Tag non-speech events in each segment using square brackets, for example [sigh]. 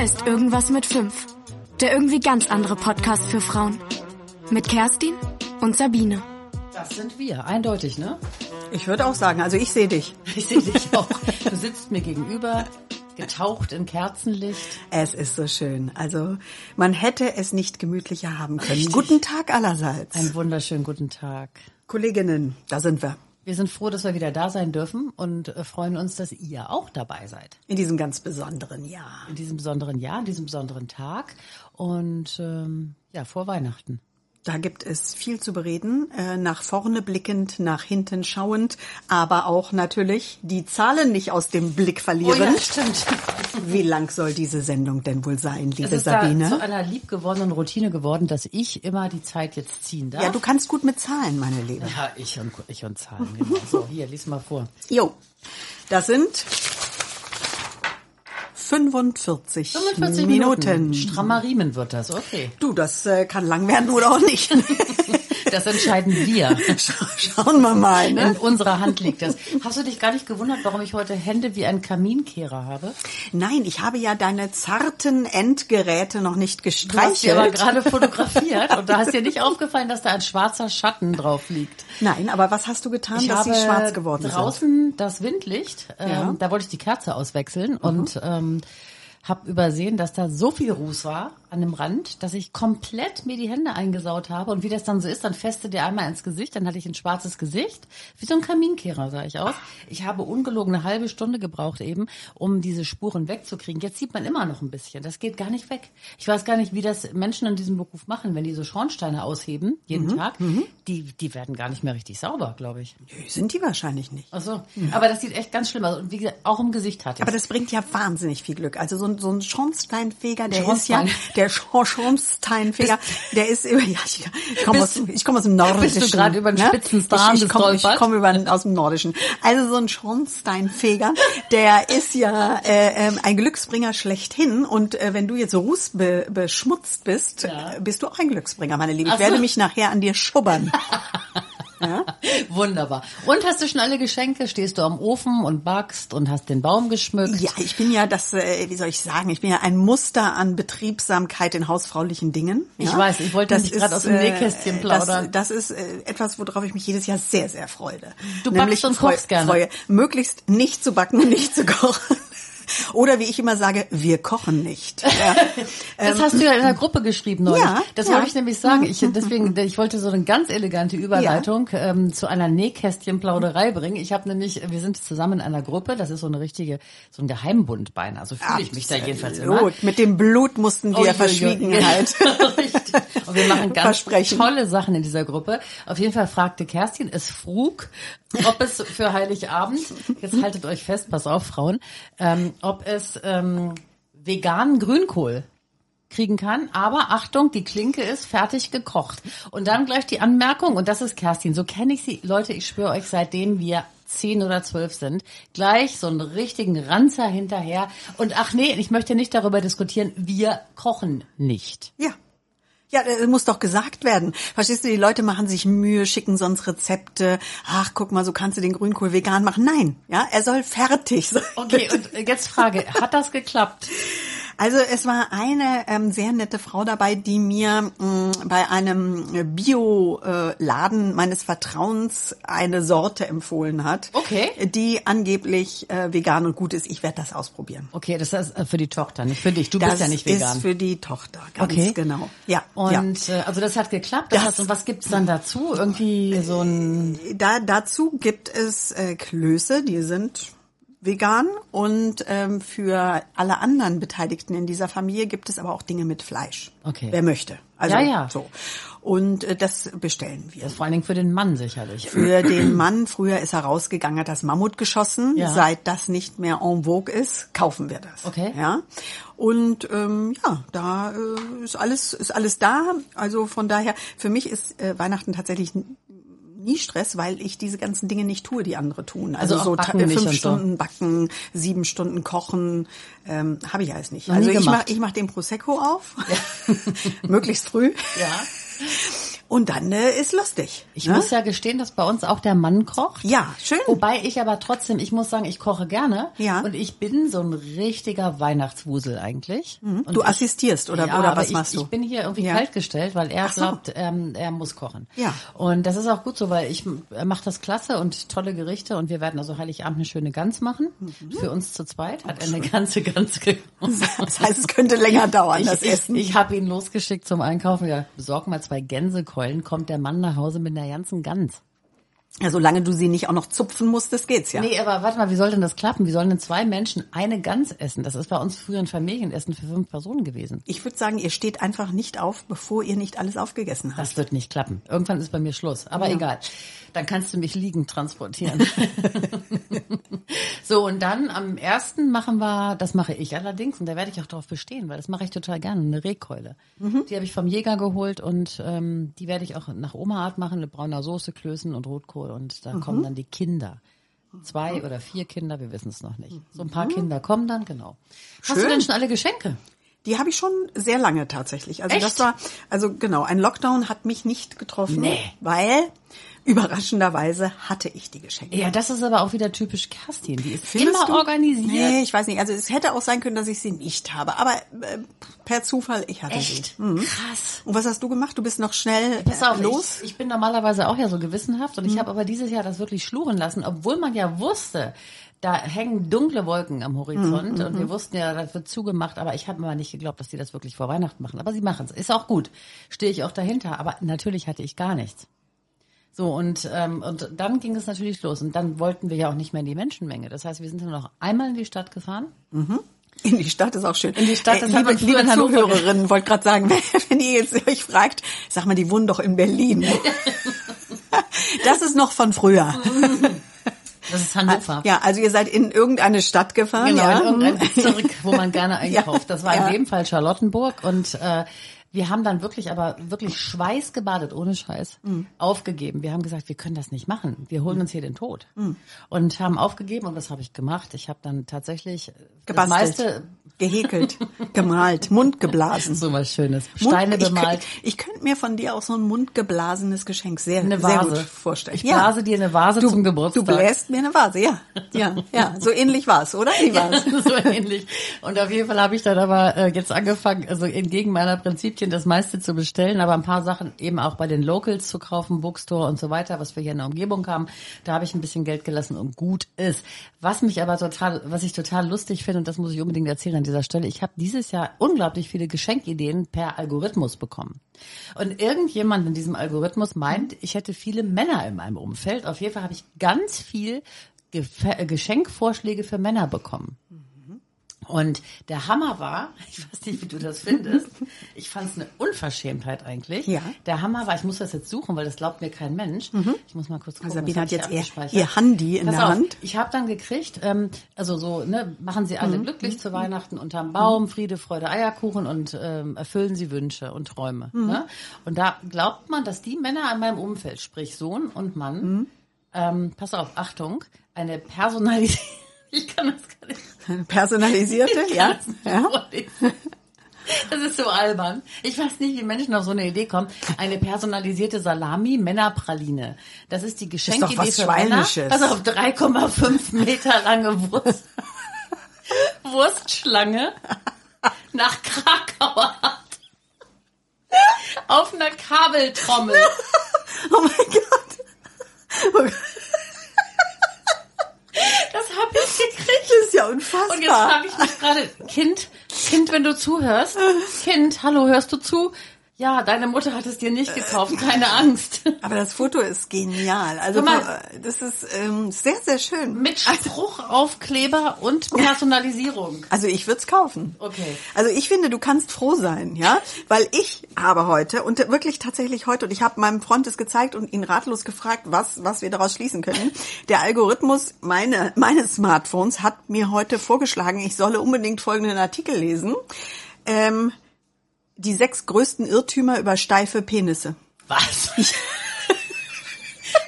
Hier ist Irgendwas mit 5. Der irgendwie ganz andere Podcast für Frauen. Mit Kerstin und Sabine. Das sind wir, eindeutig, ne? Ich würde auch sagen, also ich sehe dich. [laughs] Ich sehe dich auch. Du sitzt mir gegenüber, getaucht in Kerzenlicht. Es ist so schön. Also man hätte es nicht gemütlicher haben können. Richtig. Guten Tag allerseits. Einen wunderschönen guten Tag. Kolleginnen, da sind wir. Wir sind froh, dass wir wieder da sein dürfen und äh, freuen uns, dass ihr auch dabei seid. In diesem ganz besonderen Jahr. In diesem besonderen Jahr, in diesem besonderen Tag und ähm, ja, vor Weihnachten. Da gibt es viel zu bereden, äh, nach vorne blickend, nach hinten schauend, aber auch natürlich die Zahlen nicht aus dem Blick verlieren. Oh ja, stimmt. [laughs] Wie lang soll diese Sendung denn wohl sein, liebe Es ist Sabine? da zu einer liebgewordenen Routine geworden, dass ich immer die Zeit jetzt ziehen darf. ja, du kannst gut mit Zahlen, meine Liebe. Ja, ich und, ich und Zahlen, genau. So, hier, lies mal vor. Jo, das sind 45, 45 Minuten. Minuten. Strammer Riemen wird das, okay. Du, das äh, kann lang werden oder auch nicht. [laughs] Das entscheiden wir. [laughs] Schauen wir mal. Ne? In unserer Hand liegt das. Hast du dich gar nicht gewundert, warum ich heute Hände wie ein Kaminkehrer habe? Nein, ich habe ja deine zarten Endgeräte noch nicht Du hast sie gestreichelt. aber gerade fotografiert und da hast dir [laughs] nicht aufgefallen, dass da ein schwarzer Schatten drauf liegt. Nein, aber was hast du getan, Ich dass habe sie schwarz geworden sind? draußen das Windlicht, ähm, Ja. da wollte ich die Kerze auswechseln und ähm, habe übersehen, dass da so viel Ruß war an dem Rand, dass ich komplett mir die Hände eingesaut habe. Und wie das dann so ist, dann feste der einmal ins Gesicht, dann hatte ich ein schwarzes Gesicht. Wie so ein Kaminkehrer sah ich aus. Ich habe ungelogen eine halbe Stunde gebraucht eben, um diese Spuren wegzukriegen. Jetzt sieht man immer noch ein bisschen. Das geht gar nicht weg. Ich weiß gar nicht, wie das Menschen in diesem Beruf machen, wenn die so Schornsteine ausheben, jeden Mhm, Tag. Die, die werden gar nicht mehr richtig sauber, glaube ich. Nö, Sind die wahrscheinlich nicht. Ach so. Aber das sieht echt ganz schlimm aus. Und wie gesagt, auch im Gesicht hatte ich Aber das bringt ja wahnsinnig viel Glück. Also so ein, so ein Schornsteinfeger, der ist ja, Schornstein. Der Schor- Schornsteinfeger, der ist über, ja, ich, ich komme aus, ich komme aus dem Nordischen. Bist du gerade über den spitzen Zahn Ich, ich komme komme über, aus dem Nordischen. Also so ein Schornsteinfeger, der ist ja äh, ähm, ein Glücksbringer schlechthin. Und äh, wenn du jetzt so rußbe, beschmutzt bist, Ja. äh, bist du auch ein Glücksbringer, meine Liebe. Ich so. werde mich nachher an dir schubbern. [laughs] ja? [laughs] Wunderbar. Und hast du schon alle Geschenke? Stehst du am Ofen und backst und hast den Baum geschmückt? Ja, ich bin ja das, äh, wie soll ich sagen, ich bin ja ein Muster an Betriebsamkeit in hausfraulichen Dingen. Ich ja? weiß, ich wollte Das nämlich gerade aus dem äh, Nähkästchen plaudern. Das, das ist äh, etwas, worauf ich mich jedes Jahr sehr, sehr freue. Du backst und freu- kochst gerne. Freue, möglichst nicht zu backen und nicht zu kochen. Oder wie ich immer sage, wir kochen nicht. [laughs] Ja. Das hast du ja in der Gruppe geschrieben neulich. ja, das ja. wollte ich nämlich sagen. Ich, deswegen, ich wollte so eine ganz elegante Überleitung ähm, zu einer Nähkästchen-Plauderei bringen. Ich habe nämlich, wir sind zusammen in einer Gruppe, das ist so eine richtige, so ein Geheimbund beinahe. So fühle ich mich da jedenfalls immer. Absolut. Mit dem Blut mussten wir Oh, Verschwiegenheit. [laughs] je. Richtig. Und wir machen ganz tolle Sachen in dieser Gruppe. Auf jeden Fall fragte Kerstin, es frug, ob es für Heiligabend, jetzt haltet euch fest, pass auf, Frauen, ähm, ob es ähm, veganen Grünkohl kriegen kann, aber Achtung, die Klinke ist fertig gekocht. Und dann gleich die Anmerkung, und das ist Kerstin, so kenne ich sie, Leute, ich schwöre euch, seitdem wir zehn oder zwölf sind, gleich so einen richtigen Ranzer hinterher. Und ach nee, ich möchte nicht darüber diskutieren, wir kochen nicht. Ja. Ja, das muss doch gesagt werden. Verstehst du, die Leute machen sich Mühe, schicken sonst Rezepte. Ach, guck mal, so kannst du den Grünkohl vegan machen. Nein, ja, er soll fertig sein. Okay, und jetzt Frage, hat das geklappt? [laughs] Also es war eine ähm, sehr nette Frau dabei, die mir mh, bei einem Bio-Laden meines Vertrauens eine Sorte empfohlen hat, Okay. die angeblich äh, vegan und gut ist. Ich werde das ausprobieren. Okay, das ist äh, für die Tochter, nicht für dich. Du das bist ja nicht vegan. ist für die Tochter, ganz Okay. genau. Ja, ja. und äh, also das hat geklappt. Das Das- und was gibt's dann dazu? Irgendwie so ein Da, dazu gibt es äh, Klöße, die sind vegan und ähm, für alle anderen Beteiligten in dieser Familie gibt es aber auch Dinge mit Fleisch. Okay. Wer möchte. Also Ja, ja. so. Und äh, das bestellen wir. das vor allen Dingen für den Mann sicherlich. Für den Mann, früher ist er rausgegangen, hat das Mammut geschossen. Ja. Seit das nicht mehr en vogue ist, kaufen wir das. Okay. Ja. Und ähm, ja, da äh, ist alles ist alles da. Also von daher, für mich ist äh, Weihnachten tatsächlich nie Stress, weil ich diese ganzen Dinge nicht tue, die andere tun. Also, Also so fünf und so. Stunden backen, sieben Stunden kochen, ähm, habe ich alles nicht. Noch also ich gemacht. mach ich mach den Prosecco auf, [laughs] möglichst früh. Ja. Und dann äh, ist lustig. Ich ne? muss ja gestehen, dass bei uns auch der Mann kocht. Ja, schön. Wobei ich aber trotzdem, ich muss sagen, ich koche gerne. Ja. Und ich bin so ein richtiger Weihnachtswusel eigentlich. Und Mhm. Du ich, assistierst oder, ja, oder was ich, machst du? Ich bin hier irgendwie Ja. kaltgestellt, weil er so. glaubt, ähm, er muss kochen. Ja. Und das ist auch gut so, weil ich er macht das klasse und tolle Gerichte und wir werden also Heiligabend eine schöne Gans machen. Mhm. Für uns zu zweit hat er eine ganze Gans gekocht. Das heißt, es könnte länger dauern, Ich, das ich, Essen. ich habe ihn losgeschickt zum Einkaufen. Ja, besorg mal zwei Gänsekeulen. Kommt der Mann nach Hause mit einer ganzen Gans. ja, solange du sie nicht auch noch zupfen musstest, geht's ja. Nee, aber warte mal, wie soll denn das klappen? Wie sollen denn zwei Menschen eine Gans essen? Das ist bei uns früher ein Familienessen für fünf Personen gewesen. Ich würde sagen, ihr steht einfach nicht auf, bevor ihr nicht alles aufgegessen habt. Das wird nicht klappen. Irgendwann ist bei mir Schluss. Aber egal. Dann kannst du mich liegend transportieren. [laughs] so, und dann am ersten machen wir, das mache ich allerdings, und da werde ich auch darauf bestehen, weil das mache ich total gerne, eine Rehkeule. Die habe ich vom Jäger geholt und ähm, die werde ich auch nach Oma-Art machen, mit brauner Soße, Klößen und Rotkohl. Und da kommen dann die Kinder. Zwei oder vier Kinder, wir wissen es noch nicht. So ein paar Kinder kommen dann, genau. Hast du Schön. denn schon alle Geschenke? Die habe ich schon sehr lange tatsächlich. Also Echt? das war, also genau, ein Lockdown hat mich nicht getroffen, Nee. weil überraschenderweise hatte ich die Geschenke. Ja, das ist aber auch wieder typisch Kerstin. Die ist Findest immer du? organisiert. Nee, ich weiß nicht. Also es hätte auch sein können, dass ich sie nicht habe. Aber äh, per Zufall, ich hatte Echt? sie. Mhm. Krass. Und was hast du gemacht? Du bist noch schnell Pass auf, äh, los? Ich, ich bin normalerweise auch ja so gewissenhaft und ich Mhm. habe aber dieses Jahr das wirklich schluren lassen, obwohl man ja wusste, da hängen dunkle Wolken am Horizont Mhm, und wir wussten ja, das wird zugemacht, aber ich habe mir nicht geglaubt, dass die das wirklich vor Weihnachten machen. Aber sie machen es. Ist auch gut. Stehe ich auch dahinter. Aber natürlich hatte ich gar nichts. So, und, ähm, und dann ging es natürlich los. Und dann wollten wir ja auch nicht mehr in die Menschenmenge. Das heißt, wir sind nur noch einmal in die Stadt gefahren. In die Stadt ist auch schön. In die Stadt, Äh, das hat liebe, liebe Zuhörerinnen, wollte gerade sagen, [laughs] wenn ihr jetzt euch fragt, sag mal, die wohnen doch in Berlin. [laughs] Das ist noch von früher. Das ist Hannover. Ja, also ihr seid in irgendeine Stadt gefahren, Genau, ja? in irgendein Bezirk, wo man gerne [laughs] einkauft. Das war Ja. in dem Fall Charlottenburg und äh, wir haben dann wirklich, aber wirklich schweißgebadet, ohne Scheiß, Mhm. aufgegeben. Wir haben gesagt, wir können das nicht machen. Wir holen uns hier den Tod. Und haben aufgegeben und was habe ich gemacht? Ich habe dann tatsächlich das Gebastelt, meiste, gehäkelt, gemalt, Mund geblasen. so was Schönes, Mund- Steine ich bemalt. Ich könnte mir von dir auch so ein mundgeblasenes Geschenk sehr, Eine sehr gut Vase. vorstellen. Ich blase dir eine Vase du, zum Geburtstag. Du bläst mir eine Vase, ja. Ja, ja, so ähnlich war's, oder? Wie war's? [laughs] so ähnlich. Und auf jeden Fall habe ich dann aber äh, jetzt angefangen, also entgegen meiner Prinzipien das meiste zu bestellen, aber ein paar Sachen eben auch bei den Locals zu kaufen, Bookstore und so weiter, was wir hier in der Umgebung haben. Da habe ich ein bisschen Geld gelassen und gut ist. Was mich aber total, was ich total lustig finde, und das muss ich unbedingt erzählen dieser Stelle, ich habe dieses Jahr unglaublich viele Geschenkideen per Algorithmus bekommen. Und irgendjemand in diesem Algorithmus meint, ich hätte viele Männer in meinem Umfeld. Auf jeden Fall habe ich ganz viel äh, Geschenkvorschläge für Männer bekommen. Und der Hammer war, [laughs] ich weiß nicht, wie du das findest, ich fand es eine Unverschämtheit eigentlich. Ja. Der Hammer war, ich muss das jetzt suchen, weil das glaubt mir kein Mensch. Ich muss mal kurz gucken. Sabine was hab hat jetzt ihr- ihr Handy in Pass der auf, Hand. Ich habe dann gekriegt, ähm, also so, ne, machen Sie Mhm. alle glücklich zu Weihnachten unterm Baum, Friede, Freude, Eierkuchen und ähm, erfüllen Sie Wünsche und Träume. Mhm. Ne? Und da glaubt man, dass die Männer in meinem Umfeld, sprich Sohn und Mann, Mhm. ähm, pass auf, Achtung, eine Personalität, [laughs] ich kann das gar nicht Personalisierte, ja. ja. Das ist so albern. Ich weiß nicht, wie Menschen auf so eine Idee kommen. Eine personalisierte Salami-Männerpraline. Das ist die Geschenkidee was für Männer. Pass auf, 3,5 [laughs] Meter lange Wurst. Wurstschlange nach Krakauer. Auf einer Kabeltrommel. [laughs] Oh mein Gott. Oh Gott. Das habe ich gekriegt. Das ist ja unfassbar. Und jetzt frage ich mich gerade, Kind, Kind, wenn du zuhörst, Kind, hallo, hörst du zu? Ja, deine Mutter hat es dir nicht gekauft, keine Angst. [laughs] Aber das Foto ist genial. Also mal. das ist ähm, sehr, sehr schön. Mit Spruchaufkleber und Personalisierung. Also ich würde es kaufen. Okay. Also ich finde, du kannst froh sein, ja, weil ich habe heute und wirklich tatsächlich heute und ich habe meinem Freund es gezeigt und ihn ratlos gefragt, was was wir daraus schließen können. Der Algorithmus meine, meines Smartphones hat mir heute vorgeschlagen, ich solle unbedingt folgenden Artikel lesen. Ähm, die sechs größten Irrtümer über steife Penisse. Was? [laughs]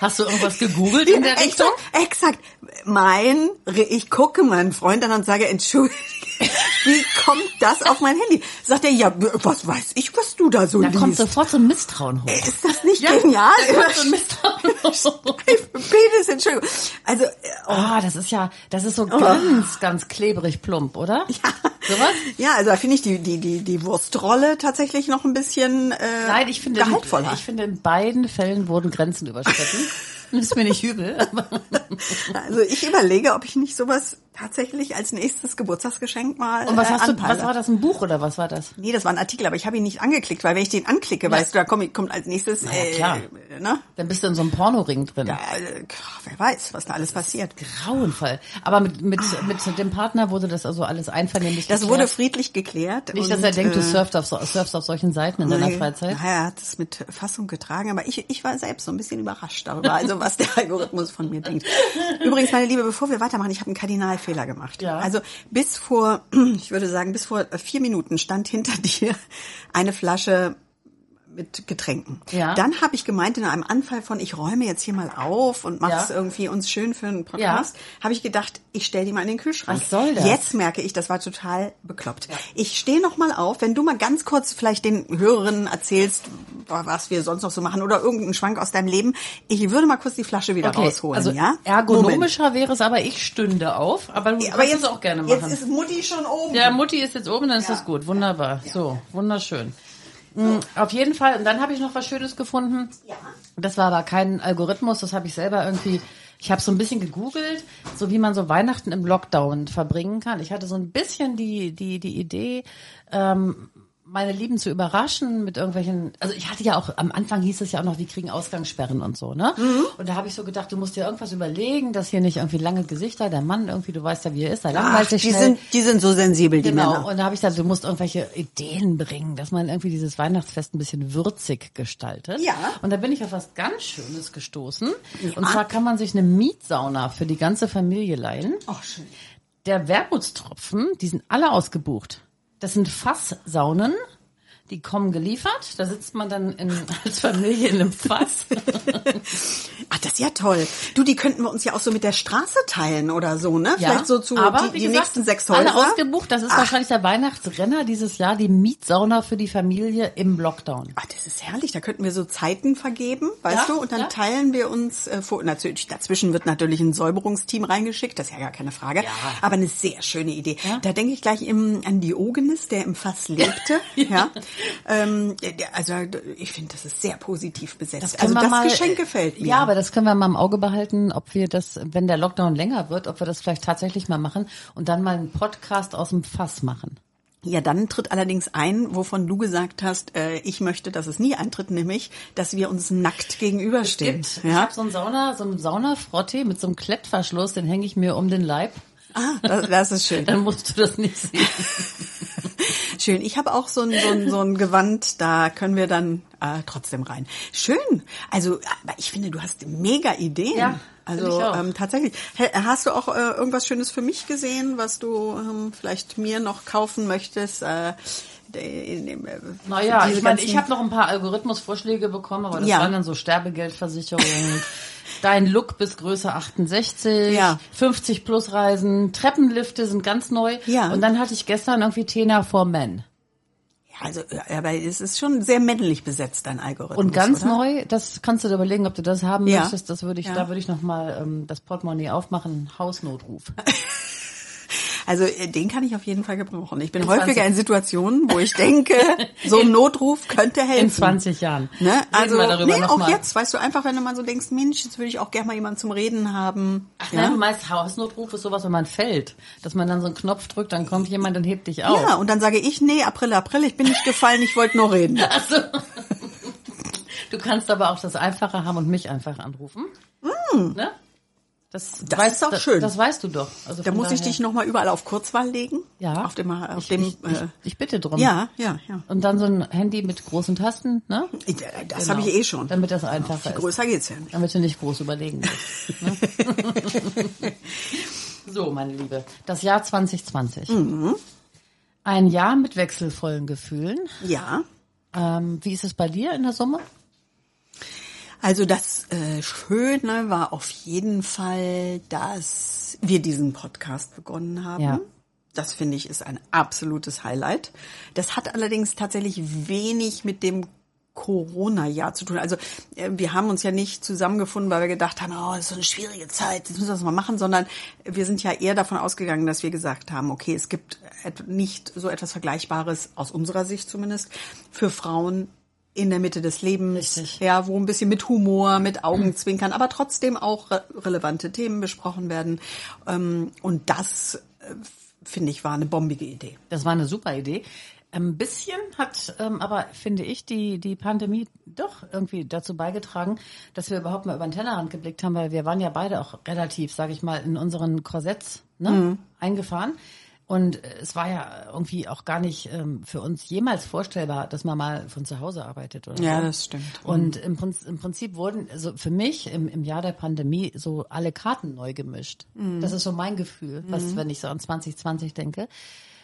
Hast du irgendwas gegoogelt in der Richtung? Exakt, exakt. Mein, ich gucke meinen Freund an und sage, entschuldige, [laughs] Wie kommt das auf mein Handy? Sagt er, ja, was weiß ich, was du da so Da liest. kommt sofort so ein Misstrauen hoch. ist das nicht genial? Da kommt so ein Misstrauen [laughs] hoch. Penis, Entschuldigung. Also, äh, oh, Oh, das ist ja, das ist so ganz, ganz klebrig plump, oder? Ja. Sowas? ja, also da finde ich die, die, die, die Wurstrolle tatsächlich noch ein bisschen äh, Nein, ich finde, gehaltvoller. ich finde, in beiden Fällen wurden Grenzen überschritten. [laughs] ist mir nicht übel. aber- Also ich überlege, ob ich nicht sowas tatsächlich als nächstes Geburtstagsgeschenk mal Und was äh, hast du, anpeile. was war das, ein Buch oder was war das? Nee, das war ein Artikel, aber ich habe ihn nicht angeklickt, weil wenn ich den anklicke, weißt du, da kommt, kommt als nächstes, ja, äh, klar. ne? Dann bist du in so einem Pornoring drin. Ja, äh, wer weiß, was da alles passiert. Grauenvoll. Aber mit, mit, mit dem Partner wurde das also alles einvernehmlich Das geklärt. wurde friedlich geklärt. Nicht, und, dass er denkt, du äh, surfst auf, surfst auf solchen Seiten in deiner Freizeit. na, Er hat es mit Fassung getragen, aber ich, ich war selbst so ein bisschen überrascht darüber, also was der [laughs] Algorithmus von mir denkt. [laughs] Übrigens, meine Liebe, bevor wir weitermachen, ich habe einen Kardinalfehler gemacht. Ja. Also bis vor, [clears throat] ich würde sagen, bis vor vier Minuten stand hinter [laughs] dir eine Flasche mit Getränken. Ja. Dann habe ich gemeint, in einem Anfall von ich räume jetzt hier mal auf und mache es Ja. irgendwie uns schön für einen Podcast, habe ich gedacht, ich stell die mal in den Kühlschrank. Was soll das? Jetzt merke ich, das war total bekloppt. Ich stehe noch mal auf, wenn du mal ganz kurz vielleicht den Hörerinnen erzählst, was wir sonst noch so machen oder irgendeinen Schwank aus deinem Leben. Ich würde mal kurz die Flasche wieder rausholen, also ja? ergonomischer wäre es, aber ich stünde auf. Aber du Moment. kannst jetzt es auch gerne machen. Jetzt ist Mutti schon oben. Ja, Mutti ist jetzt oben, dann ist Ja. das gut. Wunderbar. So, wunderschön. Mm, Auf jeden Fall. Und dann habe ich noch was Schönes gefunden. Ja. Das war aber kein Algorithmus, das habe ich selber irgendwie. Ich habe so ein bisschen gegoogelt, so wie man so Weihnachten im Lockdown verbringen kann. Ich hatte so ein bisschen die die die Idee, ähm, meine Lieben zu überraschen mit irgendwelchen, also ich hatte ja auch, am Anfang hieß es ja auch noch, wir kriegen Ausgangssperren und so, ne? Und da habe ich so gedacht, du musst dir irgendwas überlegen, dass hier nicht irgendwie lange Gesichter, der Mann irgendwie, du weißt ja, wie er ist, Ach, langweilt die sich schnell. sind, die sind so sensibel, die Genau, Männer. und da habe ich gesagt, du musst irgendwelche Ideen bringen, dass man irgendwie dieses Weihnachtsfest ein bisschen würzig gestaltet. Ja. Und da bin ich auf was ganz Schönes gestoßen. Und zwar kann man sich eine Mietsauna für die ganze Familie leihen. Ach, schön. Der Wermutstropfen, die sind alle ausgebucht. Das sind Fasssaunen. Die kommen geliefert. Da sitzt man dann in, [laughs] als Familie in einem Fass. [laughs] Ach, das ist ja toll. Du, die könnten wir uns ja auch so mit der Straße teilen oder so, ne? Vielleicht so zu aber, die, die gesagt, nächsten sechs Alle Häuser. ausgebucht. Das ist Ach. wahrscheinlich der Weihnachtsrenner dieses Jahr, die Mietsauna für die Familie im Lockdown. Ach, das ist herrlich. Da könnten wir so Zeiten vergeben, weißt Ja, du? Und dann ja. teilen wir uns äh, vor. Natürlich, dazwischen wird natürlich ein Säuberungsteam reingeschickt, das ist ja gar keine Frage. Aber eine sehr schöne Idee. Da denke ich gleich im, an Diogenes, der im Fass lebte. [laughs] ja. Ähm, also ich finde, das ist sehr positiv besetzt. also können wir das mal, Geschenk gefällt mir. Ja, aber das können wir mal im Auge behalten, ob wir das, wenn der Lockdown länger wird, ob wir das vielleicht tatsächlich mal machen und dann mal einen Podcast aus dem Fass machen. Ja, dann tritt allerdings ein, wovon du gesagt hast, äh, ich möchte, dass es nie eintritt, nämlich, dass wir uns nackt gegenüberstehen. Ich Ja? habe so einen Sauna, so einen Saunafrottee mit so einem Klettverschluss, den hänge ich mir um den Leib. Ah, das, das ist schön. [laughs] Dann musst du das nicht sehen. [laughs] Schön. Ich habe auch so ein, so, ein, so ein Gewand, da können wir dann äh, trotzdem rein. Schön. Also, aber ich finde, du hast mega Ideen. Ja, also ich auch. ähm, tatsächlich. Hast du auch äh, irgendwas Schönes für mich gesehen, was du ähm, vielleicht mir noch kaufen möchtest? Äh, in dem, äh, Naja, ich meine, ich habe noch ein paar Algorithmusvorschläge bekommen, aber das Ja. waren dann so Sterbegeldversicherungen, [laughs] dein Look bis Größe 68, Ja. 50 plus Reisen, Treppenlifte sind ganz neu. Ja. Und dann hatte ich gestern irgendwie Tena for Men. Ja, also, ja, aber es ist schon sehr männlich besetzt, dein Algorithmus. Und ganz oder? neu, das kannst du dir überlegen, ob du das haben Ja. möchtest. Das würde ich, Ja. da würde ich noch mal ähm, das Portemonnaie aufmachen, Hausnotruf. [laughs] Also äh, den kann ich auf jeden Fall gebrauchen. Ich bin In häufiger 20 in Situationen, wo ich denke, [laughs] so ein Notruf könnte helfen. In 20 Jahren. Ne? Also nee, auch mal. jetzt, weißt du, einfach wenn du mal so denkst, Mensch, jetzt würde ich auch gerne mal jemanden zum Reden haben. Ach ja? nein, du meinst Hausnotruf ist sowas, wenn man fällt. Dass man dann so einen Knopf drückt, dann kommt jemand und hebt dich auf. ja, und dann sage ich, nee, April, April, ich bin nicht gefallen, ich wollte nur reden. [laughs] Du kannst aber auch das Einfache haben und mich einfach anrufen. Ne? Das. Das weißt, ist auch das, schön. Das weißt du doch. Also Da muss ich daher- dich nochmal überall auf Kurzwahl legen. ja. Auf dem, auf ich, dem, ich, ich, äh, ich bitte drum. ja, ja, ja. Und dann so ein Handy mit großen Tasten, ne? Das Genau. habe ich eh schon. Damit das einfacher ist. Größer geht's ja nicht. Damit du nicht groß überlegen musst. Ne? [laughs] so, meine Liebe. Das Jahr 2020. Mhm. Ein Jahr mit wechselvollen Gefühlen. Ja. Ähm, wie ist es bei dir in der Summe? Also das äh, Schöne war auf jeden Fall, dass wir diesen Podcast begonnen haben. Ja. Das finde ich ist ein absolutes Highlight. Das hat allerdings tatsächlich wenig mit dem Corona-Jahr zu tun. Also äh, wir haben uns ja nicht zusammengefunden, weil wir gedacht haben, oh, das ist so eine schwierige Zeit, jetzt müssen wir das mal machen, sondern wir sind ja eher davon ausgegangen, dass wir gesagt haben, okay, es gibt nicht so etwas Vergleichbares, aus unserer Sicht zumindest, für Frauen in der Mitte des Lebens, Richtig. ja, wo ein bisschen mit Humor, mit Augenzwinkern, aber trotzdem auch re relevante Themen besprochen werden. Ähm, Und das, äh, finde ich, war eine bombige Idee. Das war eine super Idee. Ein bisschen hat ähm, aber, finde ich, die, die Pandemie doch irgendwie dazu beigetragen, dass wir überhaupt mal über den Tellerrand geblickt haben, weil wir waren ja beide auch relativ, sage ich mal, in unseren Korsetts ne, eingefahren. Und äh, es war ja irgendwie auch gar nicht ähm, für uns jemals vorstellbar, dass man mal von zu Hause arbeitet oder Ja, so. das stimmt. Und im, Prinzip- im Prinzip wurden, also für mich im, im Jahr der Pandemie so alle Karten neu gemischt. Das ist so mein Gefühl, was, wenn ich so an 2020 denke.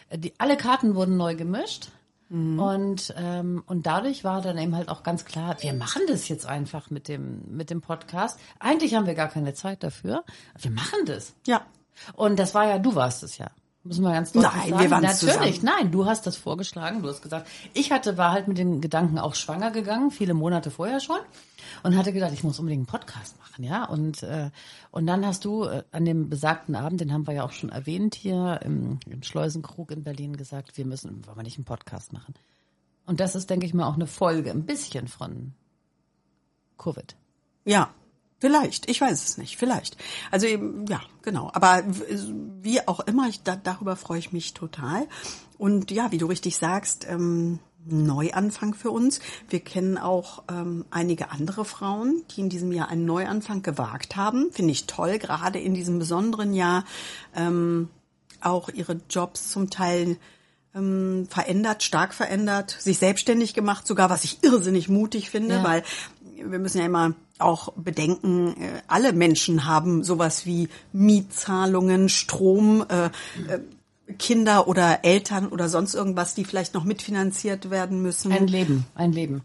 Äh, Die, alle Karten wurden neu gemischt. Und, ähm, und dadurch war dann eben halt auch ganz klar, wir machen das jetzt einfach mit dem, mit dem Podcast. Eigentlich haben wir gar keine Zeit dafür. Wir machen das. Ja, Und das war ja, du warst es ja. Müssen wir ganz deutlich Nein, sagen. wir waren Natürlich, zusammen. nein, du hast das vorgeschlagen, du hast gesagt, ich hatte, war halt mit den Gedanken auch schwanger gegangen, viele Monate vorher schon, und hatte gedacht, ich muss unbedingt einen Podcast machen, ja. Und, äh, und dann hast du äh, an dem besagten Abend, den haben wir ja auch schon erwähnt hier im, im Schleusenkrug in Berlin gesagt, wir müssen, wollen wir nicht einen Podcast machen. Und das ist, denke ich mal, auch eine Folge, ein bisschen von Covid. ja. Vielleicht, ich weiß es nicht, vielleicht. Also eben, ja, genau. Aber wie auch immer, ich, da, darüber freue ich mich total. Und ja, wie du richtig sagst, ähm, Neuanfang für uns. Wir kennen auch ähm, einige andere Frauen, die in diesem Jahr einen Neuanfang gewagt haben. Finde ich toll, gerade in diesem besonderen Jahr ähm, auch ihre Jobs zum Teil ähm, verändert, stark verändert, sich selbstständig gemacht, sogar was ich irrsinnig mutig finde, Ja. weil wir müssen ja immer auch bedenken, äh, alle Menschen haben sowas wie Mietzahlungen, Strom, äh, äh, Kinder oder Eltern oder sonst irgendwas, die vielleicht noch mitfinanziert werden müssen. Ein Leben, ein Leben.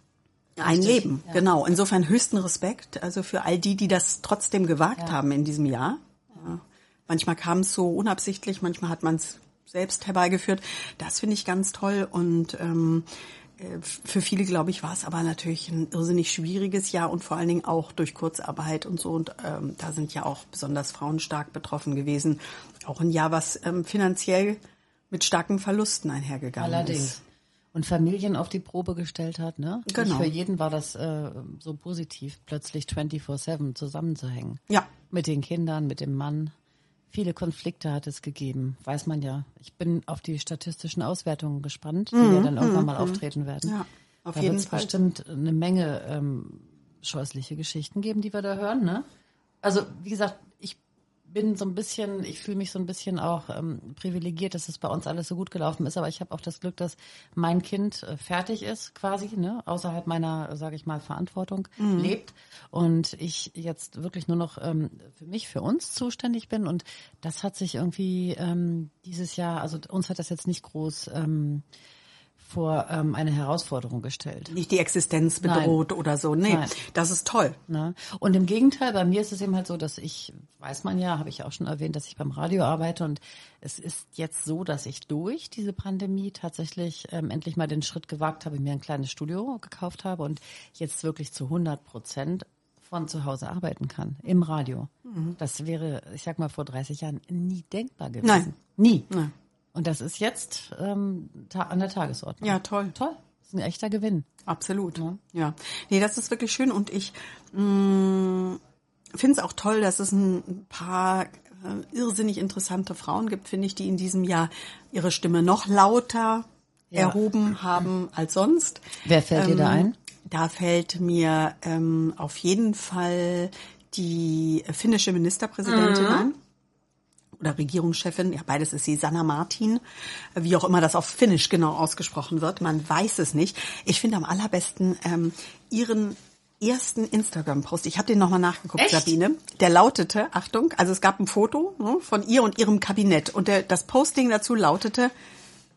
Ein Leben, genau. Insofern höchsten Respekt, also für all die, die das trotzdem gewagt haben in diesem Jahr. Ja. Manchmal kam es so unabsichtlich, manchmal hat man es selbst herbeigeführt. Das finde ich ganz toll und ähm, äh, für viele, glaube ich, war es aber natürlich ein irrsinnig schwieriges Jahr und vor allen Dingen auch durch Kurzarbeit und so. Und ähm, da sind ja auch besonders Frauen stark betroffen gewesen. Auch ein Jahr, was ähm, finanziell mit starken Verlusten einhergegangen Allerdings. ist. Und Familien auf die Probe gestellt hat, ne? Genau. Nicht für jeden war das äh, so positiv, plötzlich 24-7 zusammenzuhängen. Ja, Mit den Kindern, mit dem Mann. Viele Konflikte hat es gegeben, weiß man ja. Ich bin auf die statistischen Auswertungen gespannt, die ja dann irgendwann mal auftreten werden. Mhm, Ja, auf da jeden Fall. bestimmt eine Menge ähm, scheußliche Geschichten geben, die wir da hören, ne? Also, wie gesagt, bin so ein bisschen, ich fühle mich so ein bisschen auch ähm, privilegiert, dass es bei uns alles so gut gelaufen ist, aber ich habe auch das Glück, dass mein Kind äh, fertig ist, quasi, ne, außerhalb meiner, sage ich mal, Verantwortung lebt und ich jetzt wirklich nur noch ähm, für mich, für uns zuständig bin und das hat sich irgendwie ähm, dieses Jahr, also uns hat das jetzt nicht groß ähm, vor ähm, eine Herausforderung gestellt. nicht die Existenz bedroht oder so. Nee, Nein. das ist toll. Ne? Und im Gegenteil, bei mir ist es eben halt so, dass ich, weiß man ja, habe ich auch schon erwähnt, dass ich beim Radio arbeite und es ist jetzt so, dass ich durch diese Pandemie tatsächlich ähm, endlich mal den Schritt gewagt habe, mir ein kleines Studio gekauft habe und jetzt wirklich zu 100 Prozent von zu Hause arbeiten kann, im Radio. Das wäre, ich sag mal, vor 30 Jahren nie denkbar gewesen. Nein. Nie. Nein. Und das ist jetzt ähm, ta an der Tagesordnung. Ja, toll. Toll. Das ist ein echter Gewinn. Absolut. Ja. Ja. Nee, das ist wirklich schön und ich mh, finde es auch toll, dass es ein paar äh, irrsinnig interessante Frauen gibt, finde ich, die in diesem Jahr ihre Stimme noch lauter Ja. erhoben haben als sonst. Wer fällt dir da ein? Da fällt mir ähm, auf jeden Fall die finnische Ministerpräsidentin ein. Oder Regierungschefin, ja, beides ist sie, Sanna Martin, wie auch immer das auf Finnisch genau ausgesprochen wird, man weiß es nicht. Ich finde am allerbesten ähm, ihren ersten Instagram-Post, ich habe den nochmal nachgeguckt, Echt? Sabine, der lautete, Achtung, also es gab ein Foto ne, von ihr und ihrem Kabinett und der, das Posting dazu lautete,